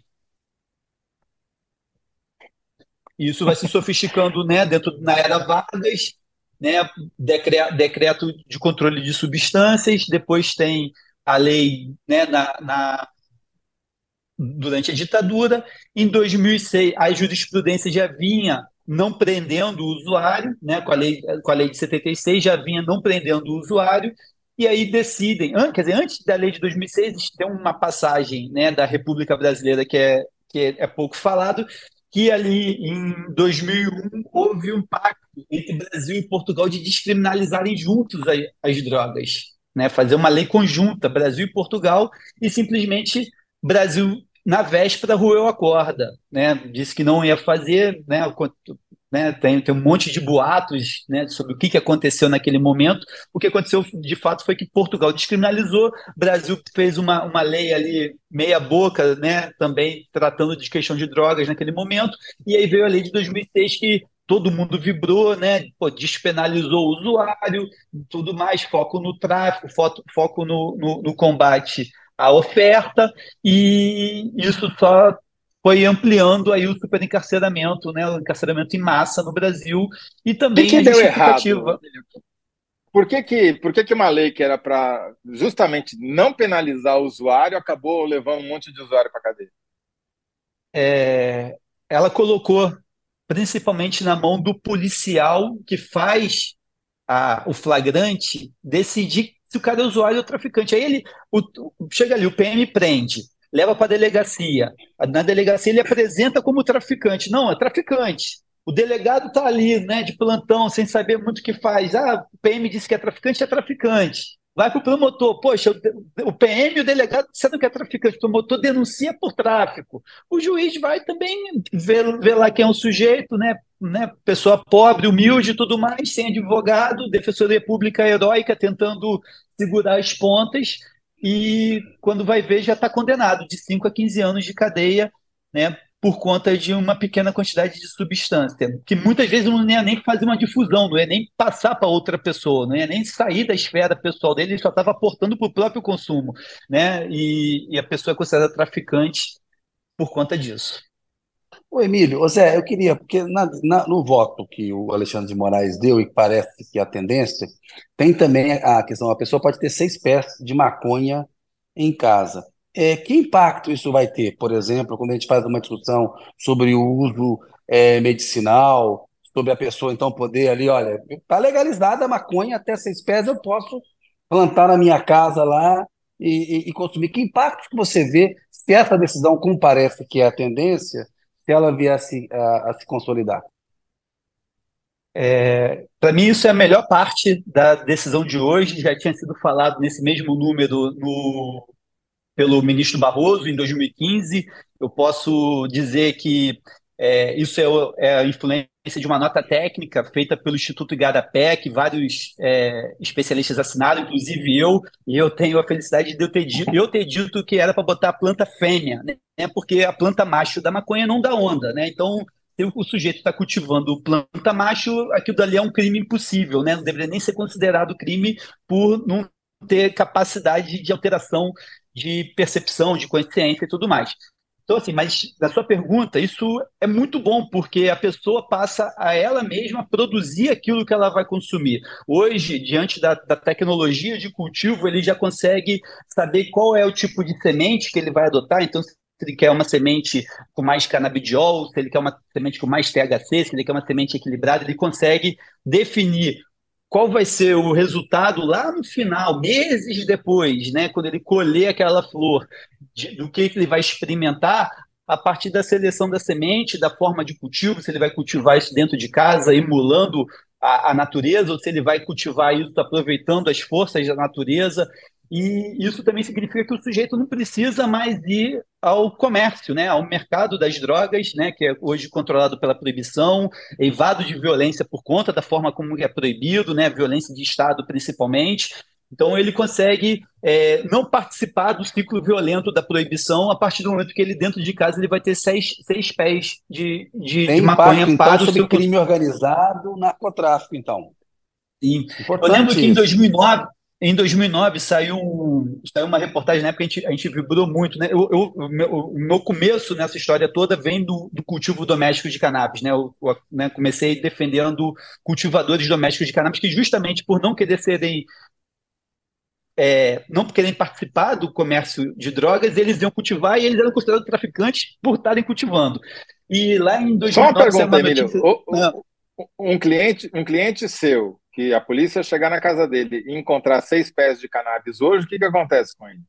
Isso vai se sofisticando né, dentro na era Vargas, né, decreto, de controle de substâncias, depois tem a lei né, na, na, durante a ditadura. Em 2006, a jurisprudência já vinha não prendendo o usuário, né, com, a lei, com a lei de 76, já vinha não prendendo o usuário, e aí decidem, quer dizer, antes da lei de 2006, tem uma passagem né, da República Brasileira que é, que é, é pouco falado, que ali em 2001 houve um pacto entre Brasil e Portugal de descriminalizarem juntos as, as drogas né, fazer uma lei conjunta, Brasil e Portugal, e simplesmente Brasil, na véspera, roeu a corda. Né, disse que não ia fazer, né, né, tem, tem um monte de boatos né, sobre o que, que aconteceu naquele momento. O que aconteceu, de fato, foi que Portugal descriminalizou, Brasil fez uma, uma lei ali meia boca, né, também tratando de questão de drogas naquele momento, e aí veio a lei de 2006 que todo mundo vibrou, né? Pô, despenalizou o usuário, tudo mais, foco no tráfico, foco, foco no, no, no combate à oferta, e isso só foi ampliando aí o superencarceramento, né, o encarceramento em massa no Brasil e também que que deu errado? Por que que, por que que uma lei que era para justamente não penalizar o usuário acabou levando um monte de usuário para cadeia? É, ela colocou principalmente na mão do policial que faz a, o flagrante decidir se o cara é usuário ou traficante. Aí ele o, chega ali, o PM prende, leva para a delegacia. Na delegacia ele apresenta como traficante. Não, é traficante. O delegado está ali, né, de plantão, sem saber muito o que faz. Ah, o PM disse que é traficante, é traficante. Vai para o promotor, poxa, o PM o delegado disseram que é traficante, o promotor denuncia por tráfico. O juiz vai também ver, ver lá quem é o sujeito, né? né? Pessoa pobre, humilde tudo mais, sem advogado, defensoria pública heróica tentando segurar as pontas, e quando vai ver já está condenado de 5 a 15 anos de cadeia, né? Por conta de uma pequena quantidade de substância, que muitas vezes não ia nem fazer uma difusão, não ia nem passar para outra pessoa, não ia nem sair da esfera pessoal dele, ele só estava aportando para o próprio consumo, né? E, e, a pessoa é considerada traficante por conta disso. Ô Emílio, ô Zé, eu queria, porque na, na, no voto que o Alexandre de Moraes deu, e parece que a tendência, tem também a questão, a pessoa pode ter seis pés de maconha em casa. É, que impacto isso vai ter, por exemplo, quando a gente faz uma discussão sobre o uso é, medicinal, sobre a pessoa então poder ali, olha, está legalizada a maconha até seis pés, eu posso plantar na minha casa lá e, e, e consumir. Que impacto que você vê se essa decisão, como parece que é a tendência, se ela viesse a, a se consolidar? É, Para mim, isso é a melhor parte da decisão de hoje. Já tinha sido falado nesse mesmo número no pelo ministro Barroso em 2015. Eu posso dizer que é, isso é, é, a influência de uma nota técnica feita pelo Instituto Igarapé, que vários é, especialistas assinaram, inclusive eu, e eu tenho a felicidade de eu ter dito, eu ter dito que era para botar a planta fêmea, né? porque a planta macho da maconha não dá onda, né? Então, se o sujeito está cultivando planta macho, aquilo dali é um crime impossível, né? Não deveria nem ser considerado crime por não ter capacidade de alteração de percepção, de consciência e tudo mais. Então, assim, mas na sua pergunta, isso é muito bom, porque a pessoa passa a ela mesma produzir aquilo que ela vai consumir. Hoje, diante da, da tecnologia de cultivo, ele já consegue saber qual é o tipo de semente que ele vai adotar. Então, se ele quer uma semente com mais canabidiol, se ele quer uma semente com mais THC, se ele quer uma semente equilibrada, ele consegue definir qual vai ser o resultado lá no final, meses depois, né, quando ele colher aquela flor, de, do que ele vai experimentar a partir da seleção da semente, da forma de cultivo, se ele vai cultivar isso dentro de casa, emulando a, a natureza, ou se ele vai cultivar isso aproveitando as forças da natureza. E isso também significa que o sujeito não precisa mais ir ao comércio, né, ao mercado das drogas, né, que é hoje controlado pela proibição, eivado de violência por conta da forma como é proibido, né, violência de Estado principalmente. Então ele consegue é, não participar do ciclo violento da proibição a partir do momento que ele dentro de casa ele vai ter seis, seis pés de, de, Tem de maconha impacto, para então, o sobre seu crime organizado, narcotráfico, então. Sim. Eu Importante lembro que em isso. 2009, em 2009 saiu, saiu uma reportagem, na época a gente, a gente vibrou muito, né? Eu, eu- o, meu, o meu começo nessa história toda vem do, do cultivo doméstico de cannabis, né? Eu, eu, né, comecei defendendo cultivadores domésticos de cannabis que justamente por não querer serem é, não querem participar do comércio de drogas, eles iam cultivar e eles eram considerados traficantes por estarem cultivando. E lá em Só uma 2009 pergunta, Emílio. notícia. Ah, Um cliente, um cliente seu, que a polícia chegar na casa dele e encontrar seis pés de cannabis hoje, o que que acontece com ele?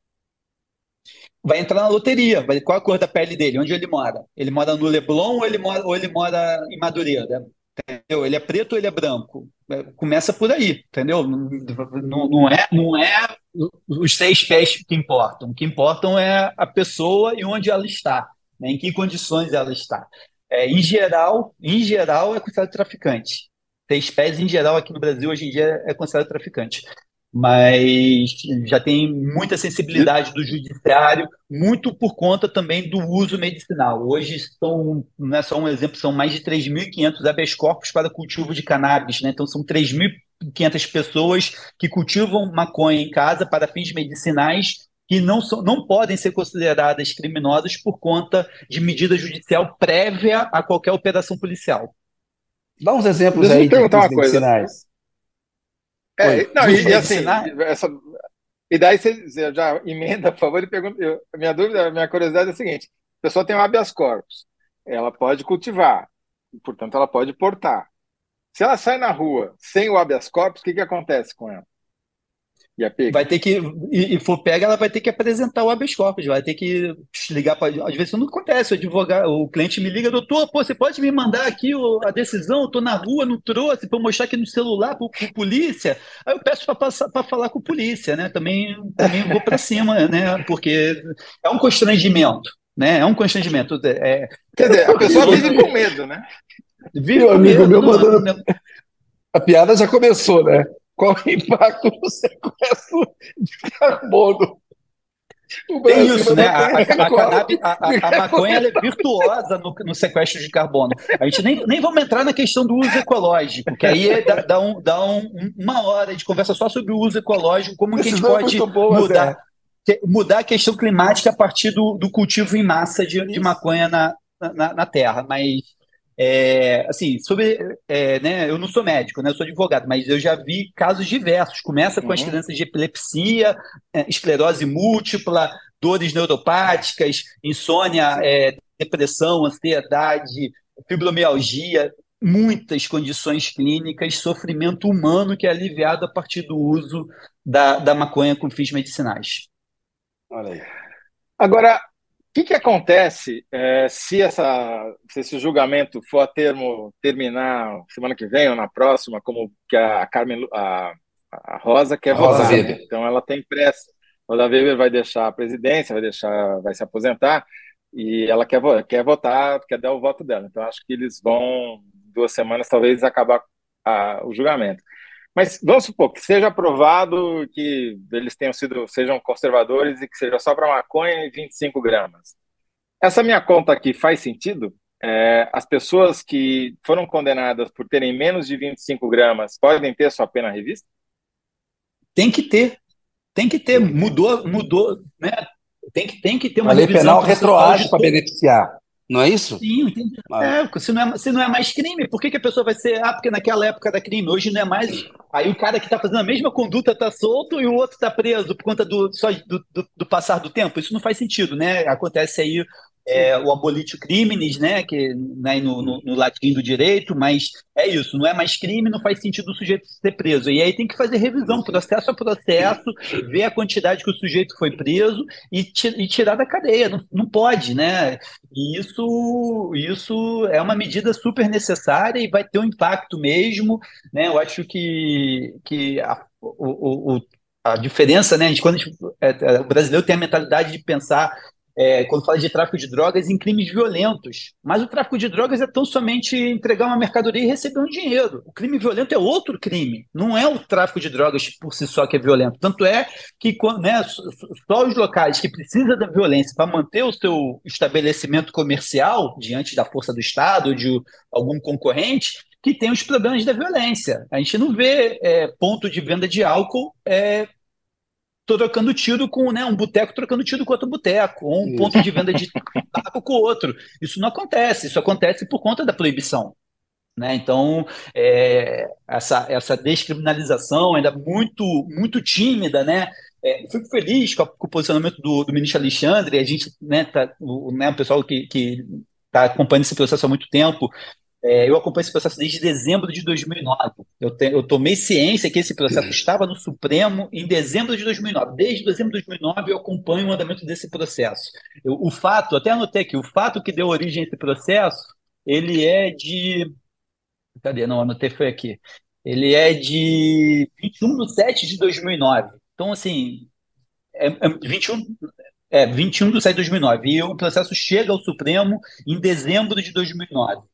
vai entrar na loteria. Vai, qual a cor da pele dele? Onde ele mora? Ele mora no Leblon ou ele mora, ou ele mora em Madureira? Entendeu? Ele é preto ou ele é branco? É, Começa por aí, entendeu? Não, não, é, não é os seis pés que importam. O que importam é a pessoa e onde ela está, né? Em que condições ela está. É, em geral, em geral, é considerado traficante. Seis pés, em geral, aqui no Brasil, hoje em dia, é considerado traficante mas já tem muita sensibilidade do judiciário, muito por conta também do uso medicinal. Hoje são, não é só um exemplo, são mais de 3.500 habeas corpus para cultivo de cannabis, né? Então são 3.500 pessoas que cultivam maconha em casa para fins medicinais que não, são, não podem ser consideradas criminosas por conta de medida judicial prévia a qualquer operação policial. Dá uns exemplos Deixa eu aí de perguntar uma crimes coisa. medicinais. É, não, e, e assim, essa, e daí você você já emenda, por favor, e pergunta. eu- a minha dúvida, a minha curiosidade é a seguinte: a pessoa tem um habeas corpus, ela pode cultivar, e, portanto, ela pode portar. Se ela sai na rua sem o habeas corpus, o que que acontece com ela? E? Vai ter que, e, e for pega, ela vai ter que apresentar o habeas corpus, vai ter que ligar para. Às vezes isso não acontece, o advogado, o cliente me liga, doutor, pô, você pode me mandar aqui o- a decisão? Eu tô na rua, não trouxe, para mostrar aqui no celular para o polícia. Aí eu peço para falar com o polícia, né? Também, também vou para cima, né? Porque é um constrangimento, né? É um constrangimento. É, Quer dizer, a pessoa vive com medo, né? vive Meu com amigo medo, meu não- A piada já começou, né? Qual o impacto do sequestro de carbono? Tem isso, né? A, a, a, a- maconha é virtuosa no, no sequestro de carbono. A gente nem, nem vamos entrar na questão do uso ecológico, que aí é- dá, dá um- dá um- uma hora de conversa só sobre o uso ecológico, como que a gente Decisão pode boa, mudar, mudar a questão climática a partir do, do cultivo em massa de, de maconha na, na, na terra. Mas, é, assim, sobre. é, né, eu não sou médico, né, eu sou advogado, mas eu já vi casos diversos. Começa com as Uhum. crianças de epilepsia, é, esclerose múltipla, dores neuropáticas, insônia, é, depressão, ansiedade, fibromialgia, muitas condições clínicas, sofrimento humano que é aliviado a partir do uso da, da maconha com fins medicinais. Olha aí. Agora, que que acontece eh, se essa, se esse julgamento for a termo terminar semana que vem ou na próxima, como que a Carmen, a, a Rosa quer Rosa votar, né? Então ela tem pressa. Rosa Weber vai deixar a presidência, vai deixar, vai se aposentar e ela quer, quer votar, quer dar o voto dela. Então acho que eles vão duas semanas talvez acabar a- o julgamento. Mas vamos supor que seja aprovado que eles tenham sido, sejam conservadores e que seja só para maconha e 25 gramas. Essa minha conta aqui faz sentido? É, as pessoas que foram condenadas por terem menos de 25 gramas podem ter sua pena revista? Tem que ter, tem que ter, mudou, mudou, né? Tem que, tem que ter uma a lei penal retroage para beneficiar. Não é isso? Sim, entendi. Ah. É, se, não é, se não é mais crime, por que, que a pessoa vai ser. Ah, porque naquela época era crime, hoje não é mais. Aí o cara que está fazendo a mesma conduta está solto e o outro está preso por conta do, só do, do, do, passar do tempo. Isso não faz sentido, né? Acontece aí é, o abolitio criminis, né, que né, no, no, no, latim do direito, mas é isso, não é mais crime, não faz sentido o sujeito ser preso. E aí tem que fazer revisão, processo a processo, ver a quantidade que o sujeito foi preso e, e tirar da cadeia. Não, não pode, né? E isso, isso é uma medida super necessária e vai ter um impacto mesmo, né? Eu acho que, que a, o, o, a diferença, né? Quando gente, é, é, o brasileiro tem a mentalidade de pensar é, quando fala de tráfico de drogas, em crimes violentos. Mas o tráfico de drogas é tão somente entregar uma mercadoria e receber um dinheiro. O crime violento é outro crime. Não é o tráfico de drogas por si só que é violento. Tanto é que né, só os locais que precisam da violência para manter o seu estabelecimento comercial diante da força do Estado de algum concorrente que tem os problemas da violência. A gente não vê é, ponto de venda de álcool é, trocando tiro com né, um boteco trocando tiro com outro boteco, ou um isso. ponto de venda de tabaco com outro. Isso não acontece, isso acontece por conta da proibição. Né? Então, é, essa, essa descriminalização ainda muito, muito tímida, né? É, fico feliz com, a, com, o posicionamento do, do ministro Alexandre, a gente, né, tá, o, né, o pessoal que está acompanhando esse processo há muito tempo, é, eu acompanho esse processo desde dezembro de 2009. Eu, te, eu tomei ciência que esse processo estava no Supremo em dezembro de 2009. Desde dezembro de 2009 eu acompanho o andamento desse processo. Eu, o fato, até anotei aqui, o fato que deu origem a esse processo, ele é de... Cadê? Não, anotei, foi aqui. Ele é de 21 de 7 de 2009. Então, assim, é, é 21, é, 21 de 7 de 2009. E o processo chega ao Supremo em dezembro de 2009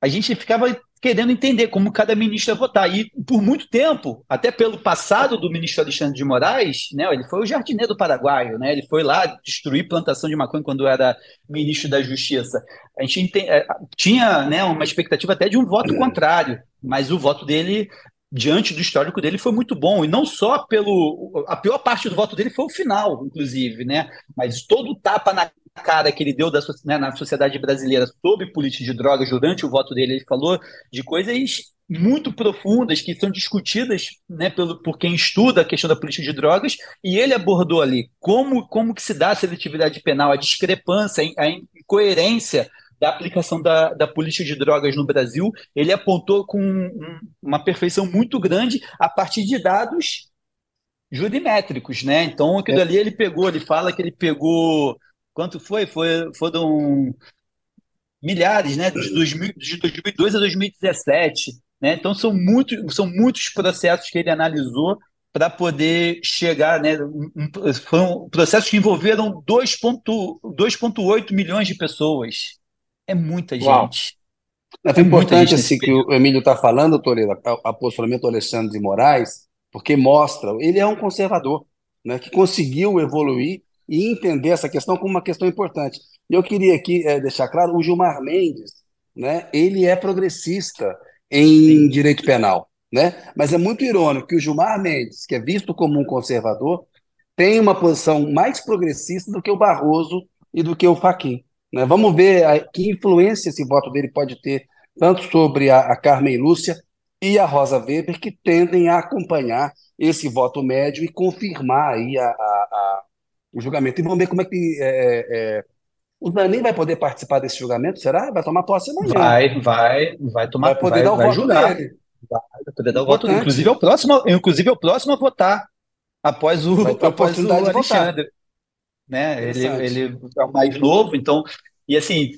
a gente ficava querendo entender como cada ministro ia votar. E por muito tempo, até pelo passado do ministro Alexandre de Moraes, né, ele foi o jardineiro paraguaio, né, ele foi lá destruir plantação de maconha quando era ministro da Justiça. A gente é, tinha né, uma expectativa até de um voto contrário, mas o voto dele diante do histórico dele foi muito bom. E não só pelo a pior parte do voto dele foi o final inclusive né? Mas todo o tapa na cara que ele deu da, né, na sociedade brasileira sobre política de drogas durante o voto dele, ele falou de coisas muito profundas que são discutidas né, pelo, por quem estuda a questão da política de drogas, e ele abordou ali como, como que se dá a seletividade penal, a discrepância, a incoerência da aplicação da, da política de drogas no Brasil, ele apontou com um, uma perfeição muito grande a partir de dados jurimétricos, né? Então, aquilo é. ali ele pegou, ele fala que ele pegou Quanto foi? foi foram milhares, né? De, 2000, de 2002 a 2017. Né? Então, são, muito, são muitos processos que ele analisou para poder chegar, né? Foram processos que envolveram 2,8 milhões de pessoas. É muita gente. É, é importante assim que o Emílio está falando, Toledo, o posicionamento do Alexandre de Moraes, porque mostra, ele é um conservador, né, que conseguiu evoluir e entender essa questão como uma questão importante. E eu queria aqui é, deixar claro, o Gilmar Mendes, né, ele é progressista em Sim. direito penal, né? Mas é muito irônico que o Gilmar Mendes, que é visto como um conservador, tem uma posição mais progressista do que o Barroso e do que o Fachin. Né? Vamos ver a, que influência esse voto dele pode ter tanto sobre a, a Carmen Lúcia e a Rosa Weber, que tendem a acompanhar esse voto médio e confirmar aí a, a, o julgamento. E vamos ver como é que. É, é, o Danin vai poder participar desse julgamento, será? Vai tomar posse amanhã. Vai, vai, vai tomar Vai poder vai, dar o vai voto julgar. dele. Vai poder dar o voto dele. Inclusive é, o próximo, inclusive é o próximo a votar após o, após o Alexandre. Né? Ele, ele é o mais novo, então. E assim,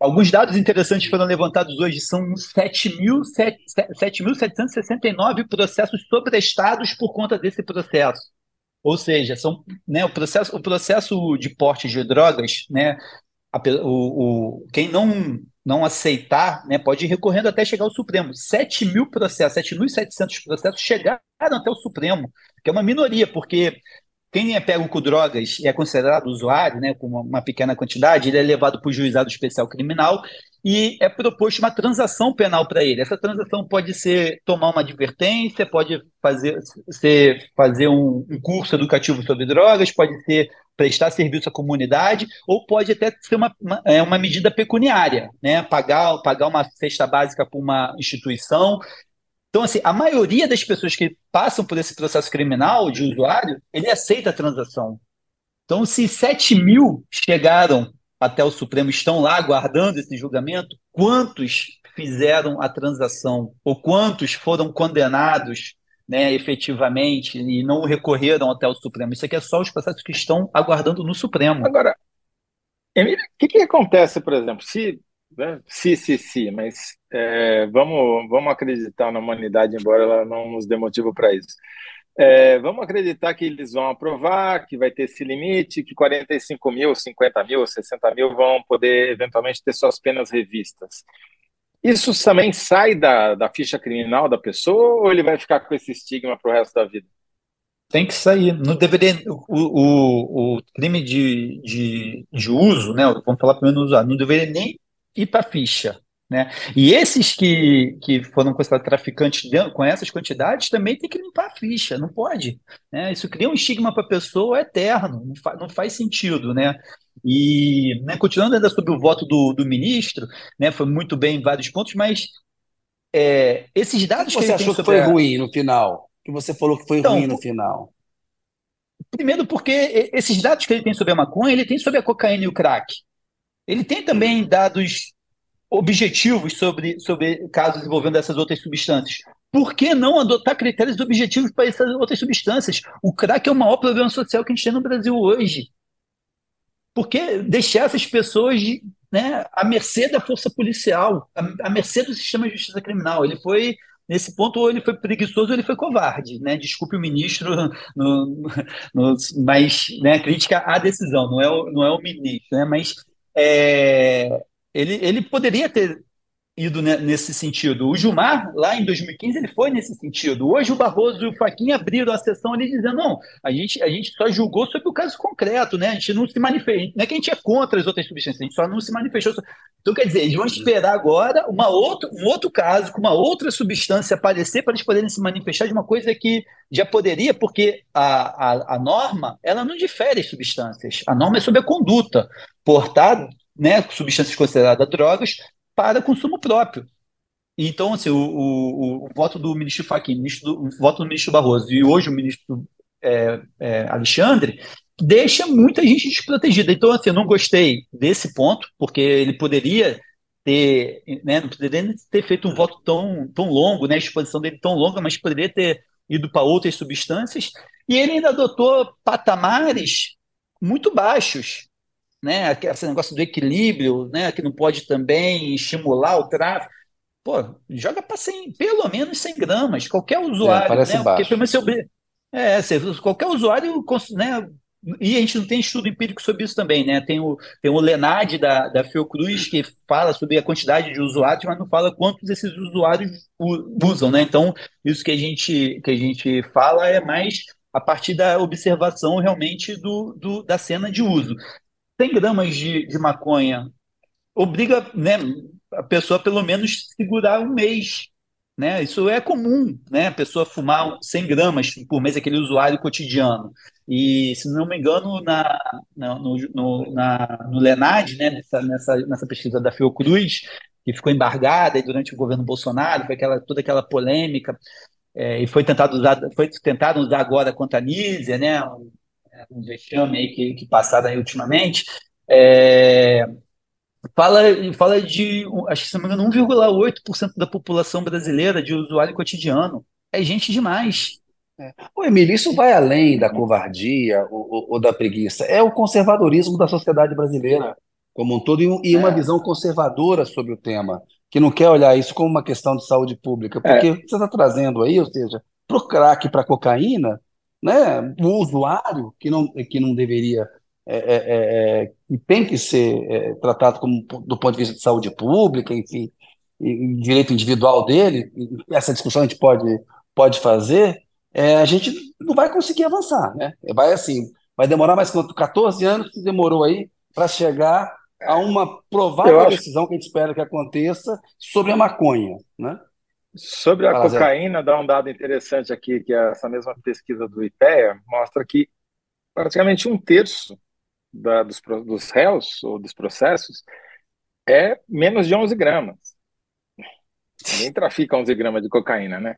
alguns dados interessantes foram levantados hoje. São 7.769 processos sobrestados por conta desse processo. Ou seja, são, né, o, processo, o processo de porte de drogas, né, a, o, o, quem não, não aceitar né, pode ir recorrendo até chegar ao Supremo. 7 mil processos, 7.700 processos chegaram até o Supremo, que é uma minoria, porque quem é pego com drogas e é considerado usuário, né, com uma, pequena quantidade, ele é levado para o juizado especial criminal e é proposto uma transação penal para ele. Essa transação pode ser tomar uma advertência, pode fazer, ser, fazer um, um curso educativo sobre drogas, pode ser prestar serviço à comunidade, ou pode até ser uma, uma, é, uma medida pecuniária, né? pagar, pagar uma cesta básica para uma instituição. Então, assim, a maioria das pessoas que passam por esse processo criminal de usuário, ele aceita a transação. Então, se 7 mil chegaram até o Supremo, estão lá aguardando esse julgamento, quantos fizeram a transação? Ou quantos foram condenados né, efetivamente e não recorreram até o Supremo? Isso aqui é só os processos que estão aguardando no Supremo. Agora, o que, que acontece, por exemplo, se né? Se, se, se, mas é, vamos, vamos acreditar na humanidade, embora ela não nos dê motivo para isso. É, vamos acreditar que eles vão aprovar, que vai ter esse limite, que 45 mil, 50 mil, 60 mil vão poder eventualmente ter suas penas revistas. Isso também sai da, da ficha criminal da pessoa ou ele vai ficar com esse estigma para o resto da vida? Tem que sair. Não deveria. O, o, o crime de, de, de uso, né? Vamos falar primeiro no usuário, não deveria nem ir para a ficha. Né? E esses que, que foram considerados traficantes com essas quantidades também tem que limpar a ficha, não pode. Né? Isso cria um estigma para a pessoa eterno, não, fa não faz sentido. Né? E né, continuando ainda sobre o voto do, do ministro, né, foi muito bem em vários pontos, mas é, esses dados que, que você achou que foi a... ruim no final? Que você falou que foi então, ruim no final? Primeiro, porque esses dados que ele tem sobre a maconha, ele tem sobre a cocaína e o crack. Ele tem também dados objetivos sobre, sobre casos envolvendo essas outras substâncias. Por que não adotar critérios objetivos para essas outras substâncias? O crack é o maior problema social que a gente tem no Brasil hoje. Por que deixar essas pessoas né, à mercê da força policial, à, à mercê do sistema de justiça criminal? Ele foi nesse ponto, ou ele foi preguiçoso ou ele foi covarde, né? Desculpe o ministro, no, no, mas né, crítica à decisão, não é o, não é o ministro, né? Mas é, ele, ele poderia ter ido nesse sentido. O Gilmar, lá em 2015, ele foi nesse sentido. Hoje o Barroso e o Faquinha abriram a sessão ali dizendo, não, a gente, a gente só julgou sobre o caso concreto, né? A gente não se manifestou, não é que a gente é contra as outras substâncias, a gente só não se manifestou. Então, quer dizer, eles vão esperar agora uma outro, um outro caso com uma outra substância aparecer para eles poderem se manifestar de uma coisa que já poderia, porque a, a, a norma, ela não difere as substâncias. A norma é sobre a conduta. Portar né, substâncias consideradas drogas para consumo próprio. Então, assim, o, o, o voto do ministro Fachin, o voto do ministro Barroso e hoje o ministro é, é, Alexandre deixa muita gente desprotegida. Então, assim, eu não gostei desse ponto, porque ele poderia ter, né, não poderia ter feito um voto tão, tão longo, né, a exposição dele tão longa, mas poderia ter ido para outras substâncias, e ele ainda adotou patamares muito baixos, né? Esse negócio do equilíbrio, né? Que não pode também estimular o tráfego. Pô, joga para pelo menos 100 gramas, qualquer usuário, é, parece né? Baixo. Porque seu, é, qualquer usuário, né? E a gente não tem estudo empírico sobre isso também, né? Tem o, tem o Lenad da, da Fiocruz que fala sobre a quantidade de usuários, mas não fala quantos esses usuários usam, né? Então, isso que a gente, que a gente fala é mais a partir da observação realmente do, do, da cena de uso. 100 gramas de, de maconha obriga né, a pessoa pelo menos segurar um mês. Né? Isso é comum, né? A pessoa fumar 100 gramas por mês, aquele usuário cotidiano. E, se não me engano, na, na, no, no, na, no Lenad, né, nessa, nessa, nessa pesquisa da Fiocruz, que ficou embargada durante o governo Bolsonaro, foi aquela, toda aquela polêmica, é, e foi tentado usar, foi tentado usar agora contra a Nízia, né? Um vexame aí que, que passaram aí ultimamente, é, fala, fala de, acho que se não me engano, 1,8% da população brasileira de usuário cotidiano. É gente demais. É. Ô, Emílio, isso vai além da covardia ou, ou, ou, da preguiça. É o conservadorismo da sociedade brasileira como um todo e, e uma é. visão conservadora sobre o tema, que não quer olhar isso como uma questão de saúde pública. Porque é. o você está trazendo aí, ou seja, para o crack, para a cocaína, né, o usuário que não, que não deveria é, é, é, é que tem que ser é, tratado como do ponto de vista de saúde pública, enfim, e, direito individual dele, essa discussão a gente pode, pode fazer, é, a gente não vai conseguir avançar, né? Vai assim, vai demorar mais quanto 14 anos que demorou aí para chegar a uma provável acho... decisão que a gente espera que aconteça sobre a maconha, né? Sobre a Fala, cocaína, Zé. dá um dado interessante aqui, que é essa mesma pesquisa do IPEA mostra que praticamente um terço da, dos, dos réus ou dos processos é menos de 11 gramas. Ninguém trafica 11 gramas de cocaína, né?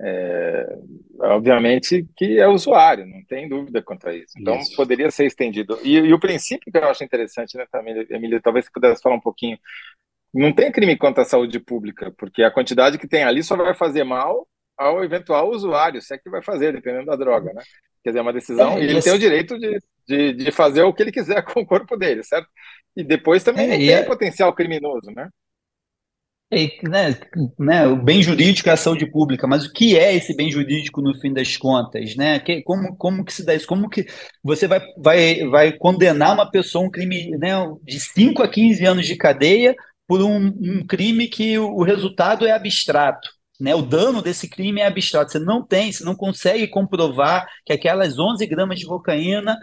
É, obviamente que é usuário, não tem dúvida quanto a isso. Então, isso. poderia ser estendido. E, e, o princípio que eu acho interessante, né, Emília, talvez você pudesse falar um pouquinho. Não tem crime contra a saúde pública, porque a quantidade que tem ali só vai fazer mal ao eventual usuário, se é que vai fazer, dependendo da droga, né? Quer dizer, é uma decisão, é, e ele tem o direito de, de, de, fazer o que ele quiser com o corpo dele, certo? E depois também é, tem é... potencial criminoso, né? É, né, né, o bem jurídico é a saúde pública, mas o que é esse bem jurídico no fim das contas, né? Que, como, como que se dá isso? Como que você vai, vai, vai condenar uma pessoa um crime né, de 5 a 15 anos de cadeia por um, um crime que o, o resultado é abstrato? Né, o dano desse crime é abstrato. Você não tem, você não consegue comprovar que aquelas 11 gramas de cocaína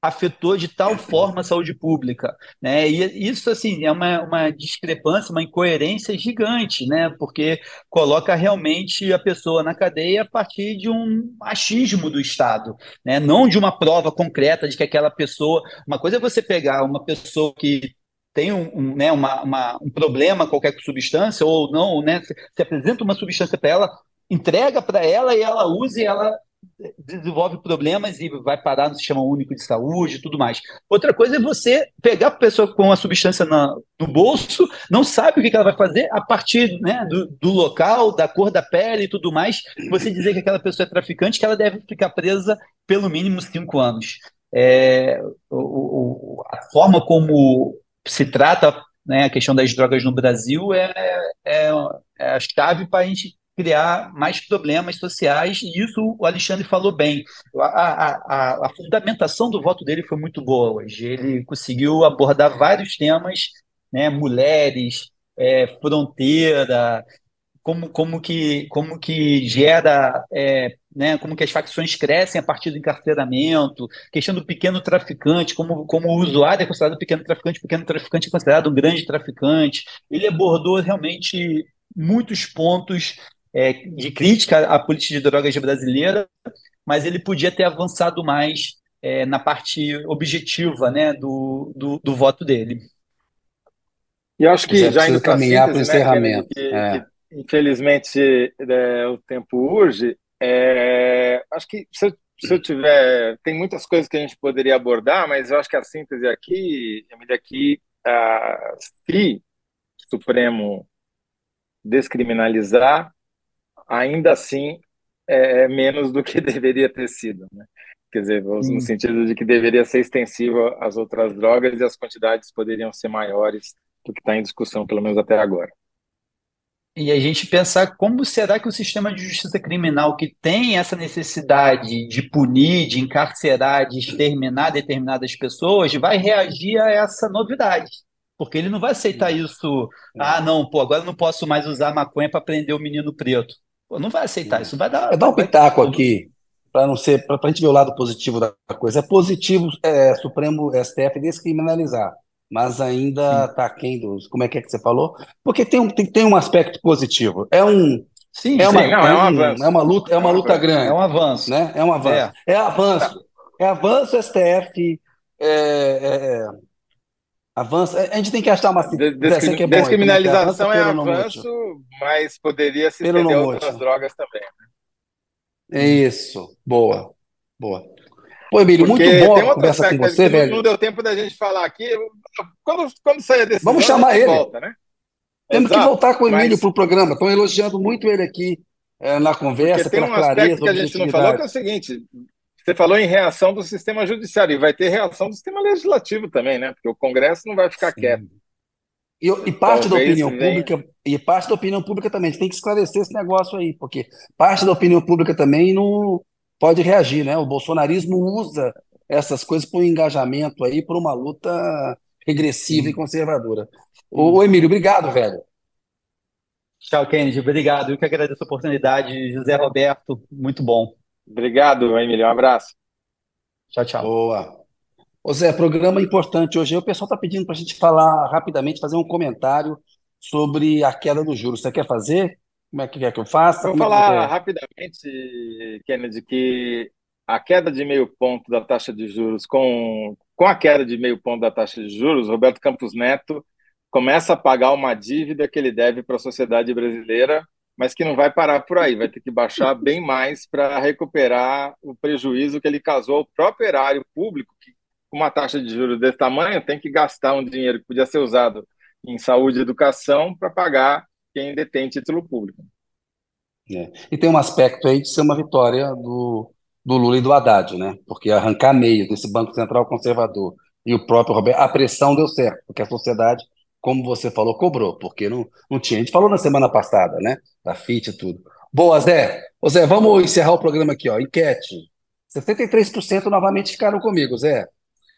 afetou de tal forma a saúde pública, né? E isso assim é uma, uma discrepância, uma incoerência gigante, né? Porque coloca realmente a pessoa na cadeia a partir de um achismo do Estado, né? Não de uma prova concreta de que aquela pessoa, uma coisa é você pegar uma pessoa que tem um, um, né, uma, uma, um problema qualquer com substância ou não, né? Você apresenta uma substância para ela, entrega para ela e ela usa e ela desenvolve problemas e vai parar no sistema único de saúde e tudo mais. Outra coisa é você pegar a pessoa com a substância na, no bolso, não sabe o que, ela vai fazer a partir né, do, do, local, da cor da pele e tudo mais, você dizer que aquela pessoa é traficante, que ela deve ficar presa pelo mínimo cinco anos. É, o, o, a forma como se trata né, a questão das drogas no Brasil é, é, é a chave para a gente criar mais problemas sociais, e isso o Alexandre falou bem. A, a, a, fundamentação do voto dele foi muito boa hoje. Ele conseguiu abordar vários temas, né, mulheres, é, fronteira, como, como, que, como que gera, é, né, como que as facções crescem a partir do encarceramento, questão do pequeno traficante, como, como o usuário é considerado pequeno traficante, o pequeno traficante é considerado um grande traficante. Ele abordou realmente muitos pontos é, de crítica à política de drogas brasileira, mas ele podia ter avançado mais é, na parte objetiva né, do, do, do, voto dele. E acho que já indo caminhar para o né, encerramento. Que, é. que, infelizmente é, o tempo urge. É, acho que se eu, se eu, tiver. Tem muitas coisas que a gente poderia abordar, mas eu acho que a síntese aqui, Emília, aqui, ah, se o Supremo descriminalizar, ainda assim é, é menos do que deveria ter sido, né? Quer dizer, no sentido de que deveria ser extensivo às outras drogas e as quantidades poderiam ser maiores do que está em discussão, pelo menos até agora. E a gente pensar como será que o sistema de justiça criminal, que tem essa necessidade de punir, de encarcerar, de exterminar determinadas pessoas, vai reagir a essa novidade. Porque ele não vai aceitar isso. Ah, não, pô, agora eu não posso mais usar maconha para prender o menino preto. Pô, não vai aceitar, isso vai dar. Eu dar um pitaco aqui, para não ser, para a gente ver o lado positivo da coisa. É positivo é, Supremo STF descriminalizar, mas ainda está aquém dos. Como é que é que você falou? Porque tem um, tem, tem um aspecto positivo. É um. Sim, é, uma, sim, não, é, um, é, um avanço. é uma luta, é uma luta grande. É um avanço. Né? É um avanço. É, é avanço. É avanço STF. É, é, é Avança. A gente tem que achar uma Descrim... é bom, Descriminalização é avanço, mas poderia se estender outras drogas também. Né? É isso. Boa. Boa. Pô, Emílio, muito bom conversar com você, velho. Não deu tempo da gente falar aqui. Quando, quando sair desse Vamos chamar ele. Volta, né? Temos Exato, que voltar com o Emílio mas... para o programa. Estão elogiando muito ele aqui é, na conversa, tem um clareza, que a gente não falou, que é o seguinte: você falou em reação do sistema judiciário, e vai ter reação do sistema legislativo também, né? Porque o Congresso não vai ficar Sim. quieto. E, e parte Talvez da opinião pública, e parte da opinião pública também, a gente tem que esclarecer esse negócio aí, porque parte da opinião pública também não pode reagir, né? O bolsonarismo usa essas coisas para um engajamento aí, para uma luta regressiva Sim. e conservadora. Ô, Emílio, obrigado, velho. Tchau, Kennedy. Obrigado. Eu que agradeço a oportunidade. José Roberto, muito bom. Obrigado, Emílio. Um abraço. Tchau, tchau. Boa. Ô Zé, programa importante hoje. O pessoal está pedindo para a gente falar rapidamente, fazer um comentário sobre a queda dos juros. Você quer fazer? Como é que quer que eu faça? Vou é falar rapidamente, Kennedy, que a queda de meio ponto da taxa de juros, com, com a queda de meio ponto da taxa de juros, Roberto Campos Neto começa a pagar uma dívida que ele deve para a sociedade brasileira, mas que não vai parar por aí, vai ter que baixar bem mais para recuperar o prejuízo que ele causou ao próprio erário público, que com uma taxa de juros desse tamanho, tem que gastar um dinheiro que podia ser usado em saúde e educação para pagar quem detém título público. É. E tem um aspecto aí de ser uma vitória do, do Lula e do Haddad, né? Porque arrancar meio desse Banco Central conservador e o próprio Roberto, a pressão deu certo, porque a sociedade, como você falou, cobrou, porque não, não tinha. A gente falou na semana passada, né? Da FIT e tudo. Boa, Zé. Ô, Zé, vamos encerrar o programa aqui, ó. Enquete. 73% novamente ficaram comigo, Zé.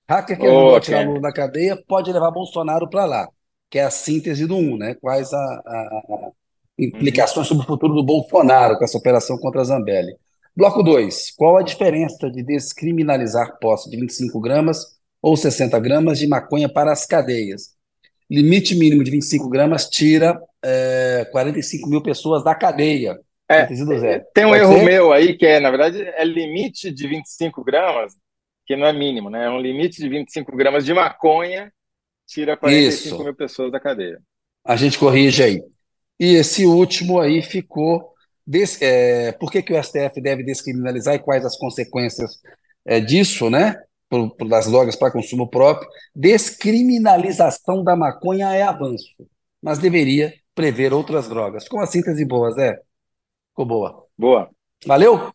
Hacker que ajudou a tirar Lula da cadeia pode levar Bolsonaro para lá, que é a síntese do 1, né? Quais a, a, a implicações sobre o futuro do Bolsonaro com essa operação contra a Zambelli. Bloco 2. Qual a diferença de descriminalizar posse de 25 gramas ou 60 gramas de maconha para as cadeias? Limite mínimo de 25 gramas tira é, 45 mil pessoas da cadeia. É, tem um Pode erro ser? meu aí, que é, na verdade, é limite de 25 gramas, que não é mínimo, né? É um limite de 25 gramas de maconha, tira 45 Isso. mil pessoas da cadeia. A gente corrige aí. E esse último aí ficou. Des, é, por que, que o STF deve descriminalizar e quais as consequências é, disso, né? Por, por, das drogas para consumo próprio. Descriminalização da maconha é avanço, mas deveria prever outras drogas. Com a síntese boa, Zé? Ficou boa. Boa. Valeu?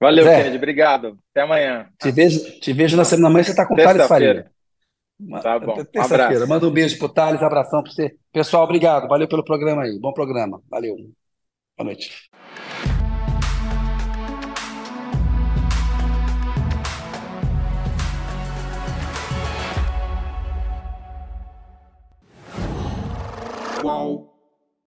Valeu, Zé, Kennedy. Obrigado. Até amanhã. Te vejo, te vejo na semana. Amanhã você está com Thales Faria. Tá bom. Terça-feira. Manda um beijo pro Thales, abração para você. Pessoal, obrigado. Valeu pelo programa aí. Bom programa. Valeu. Boa noite. Wow.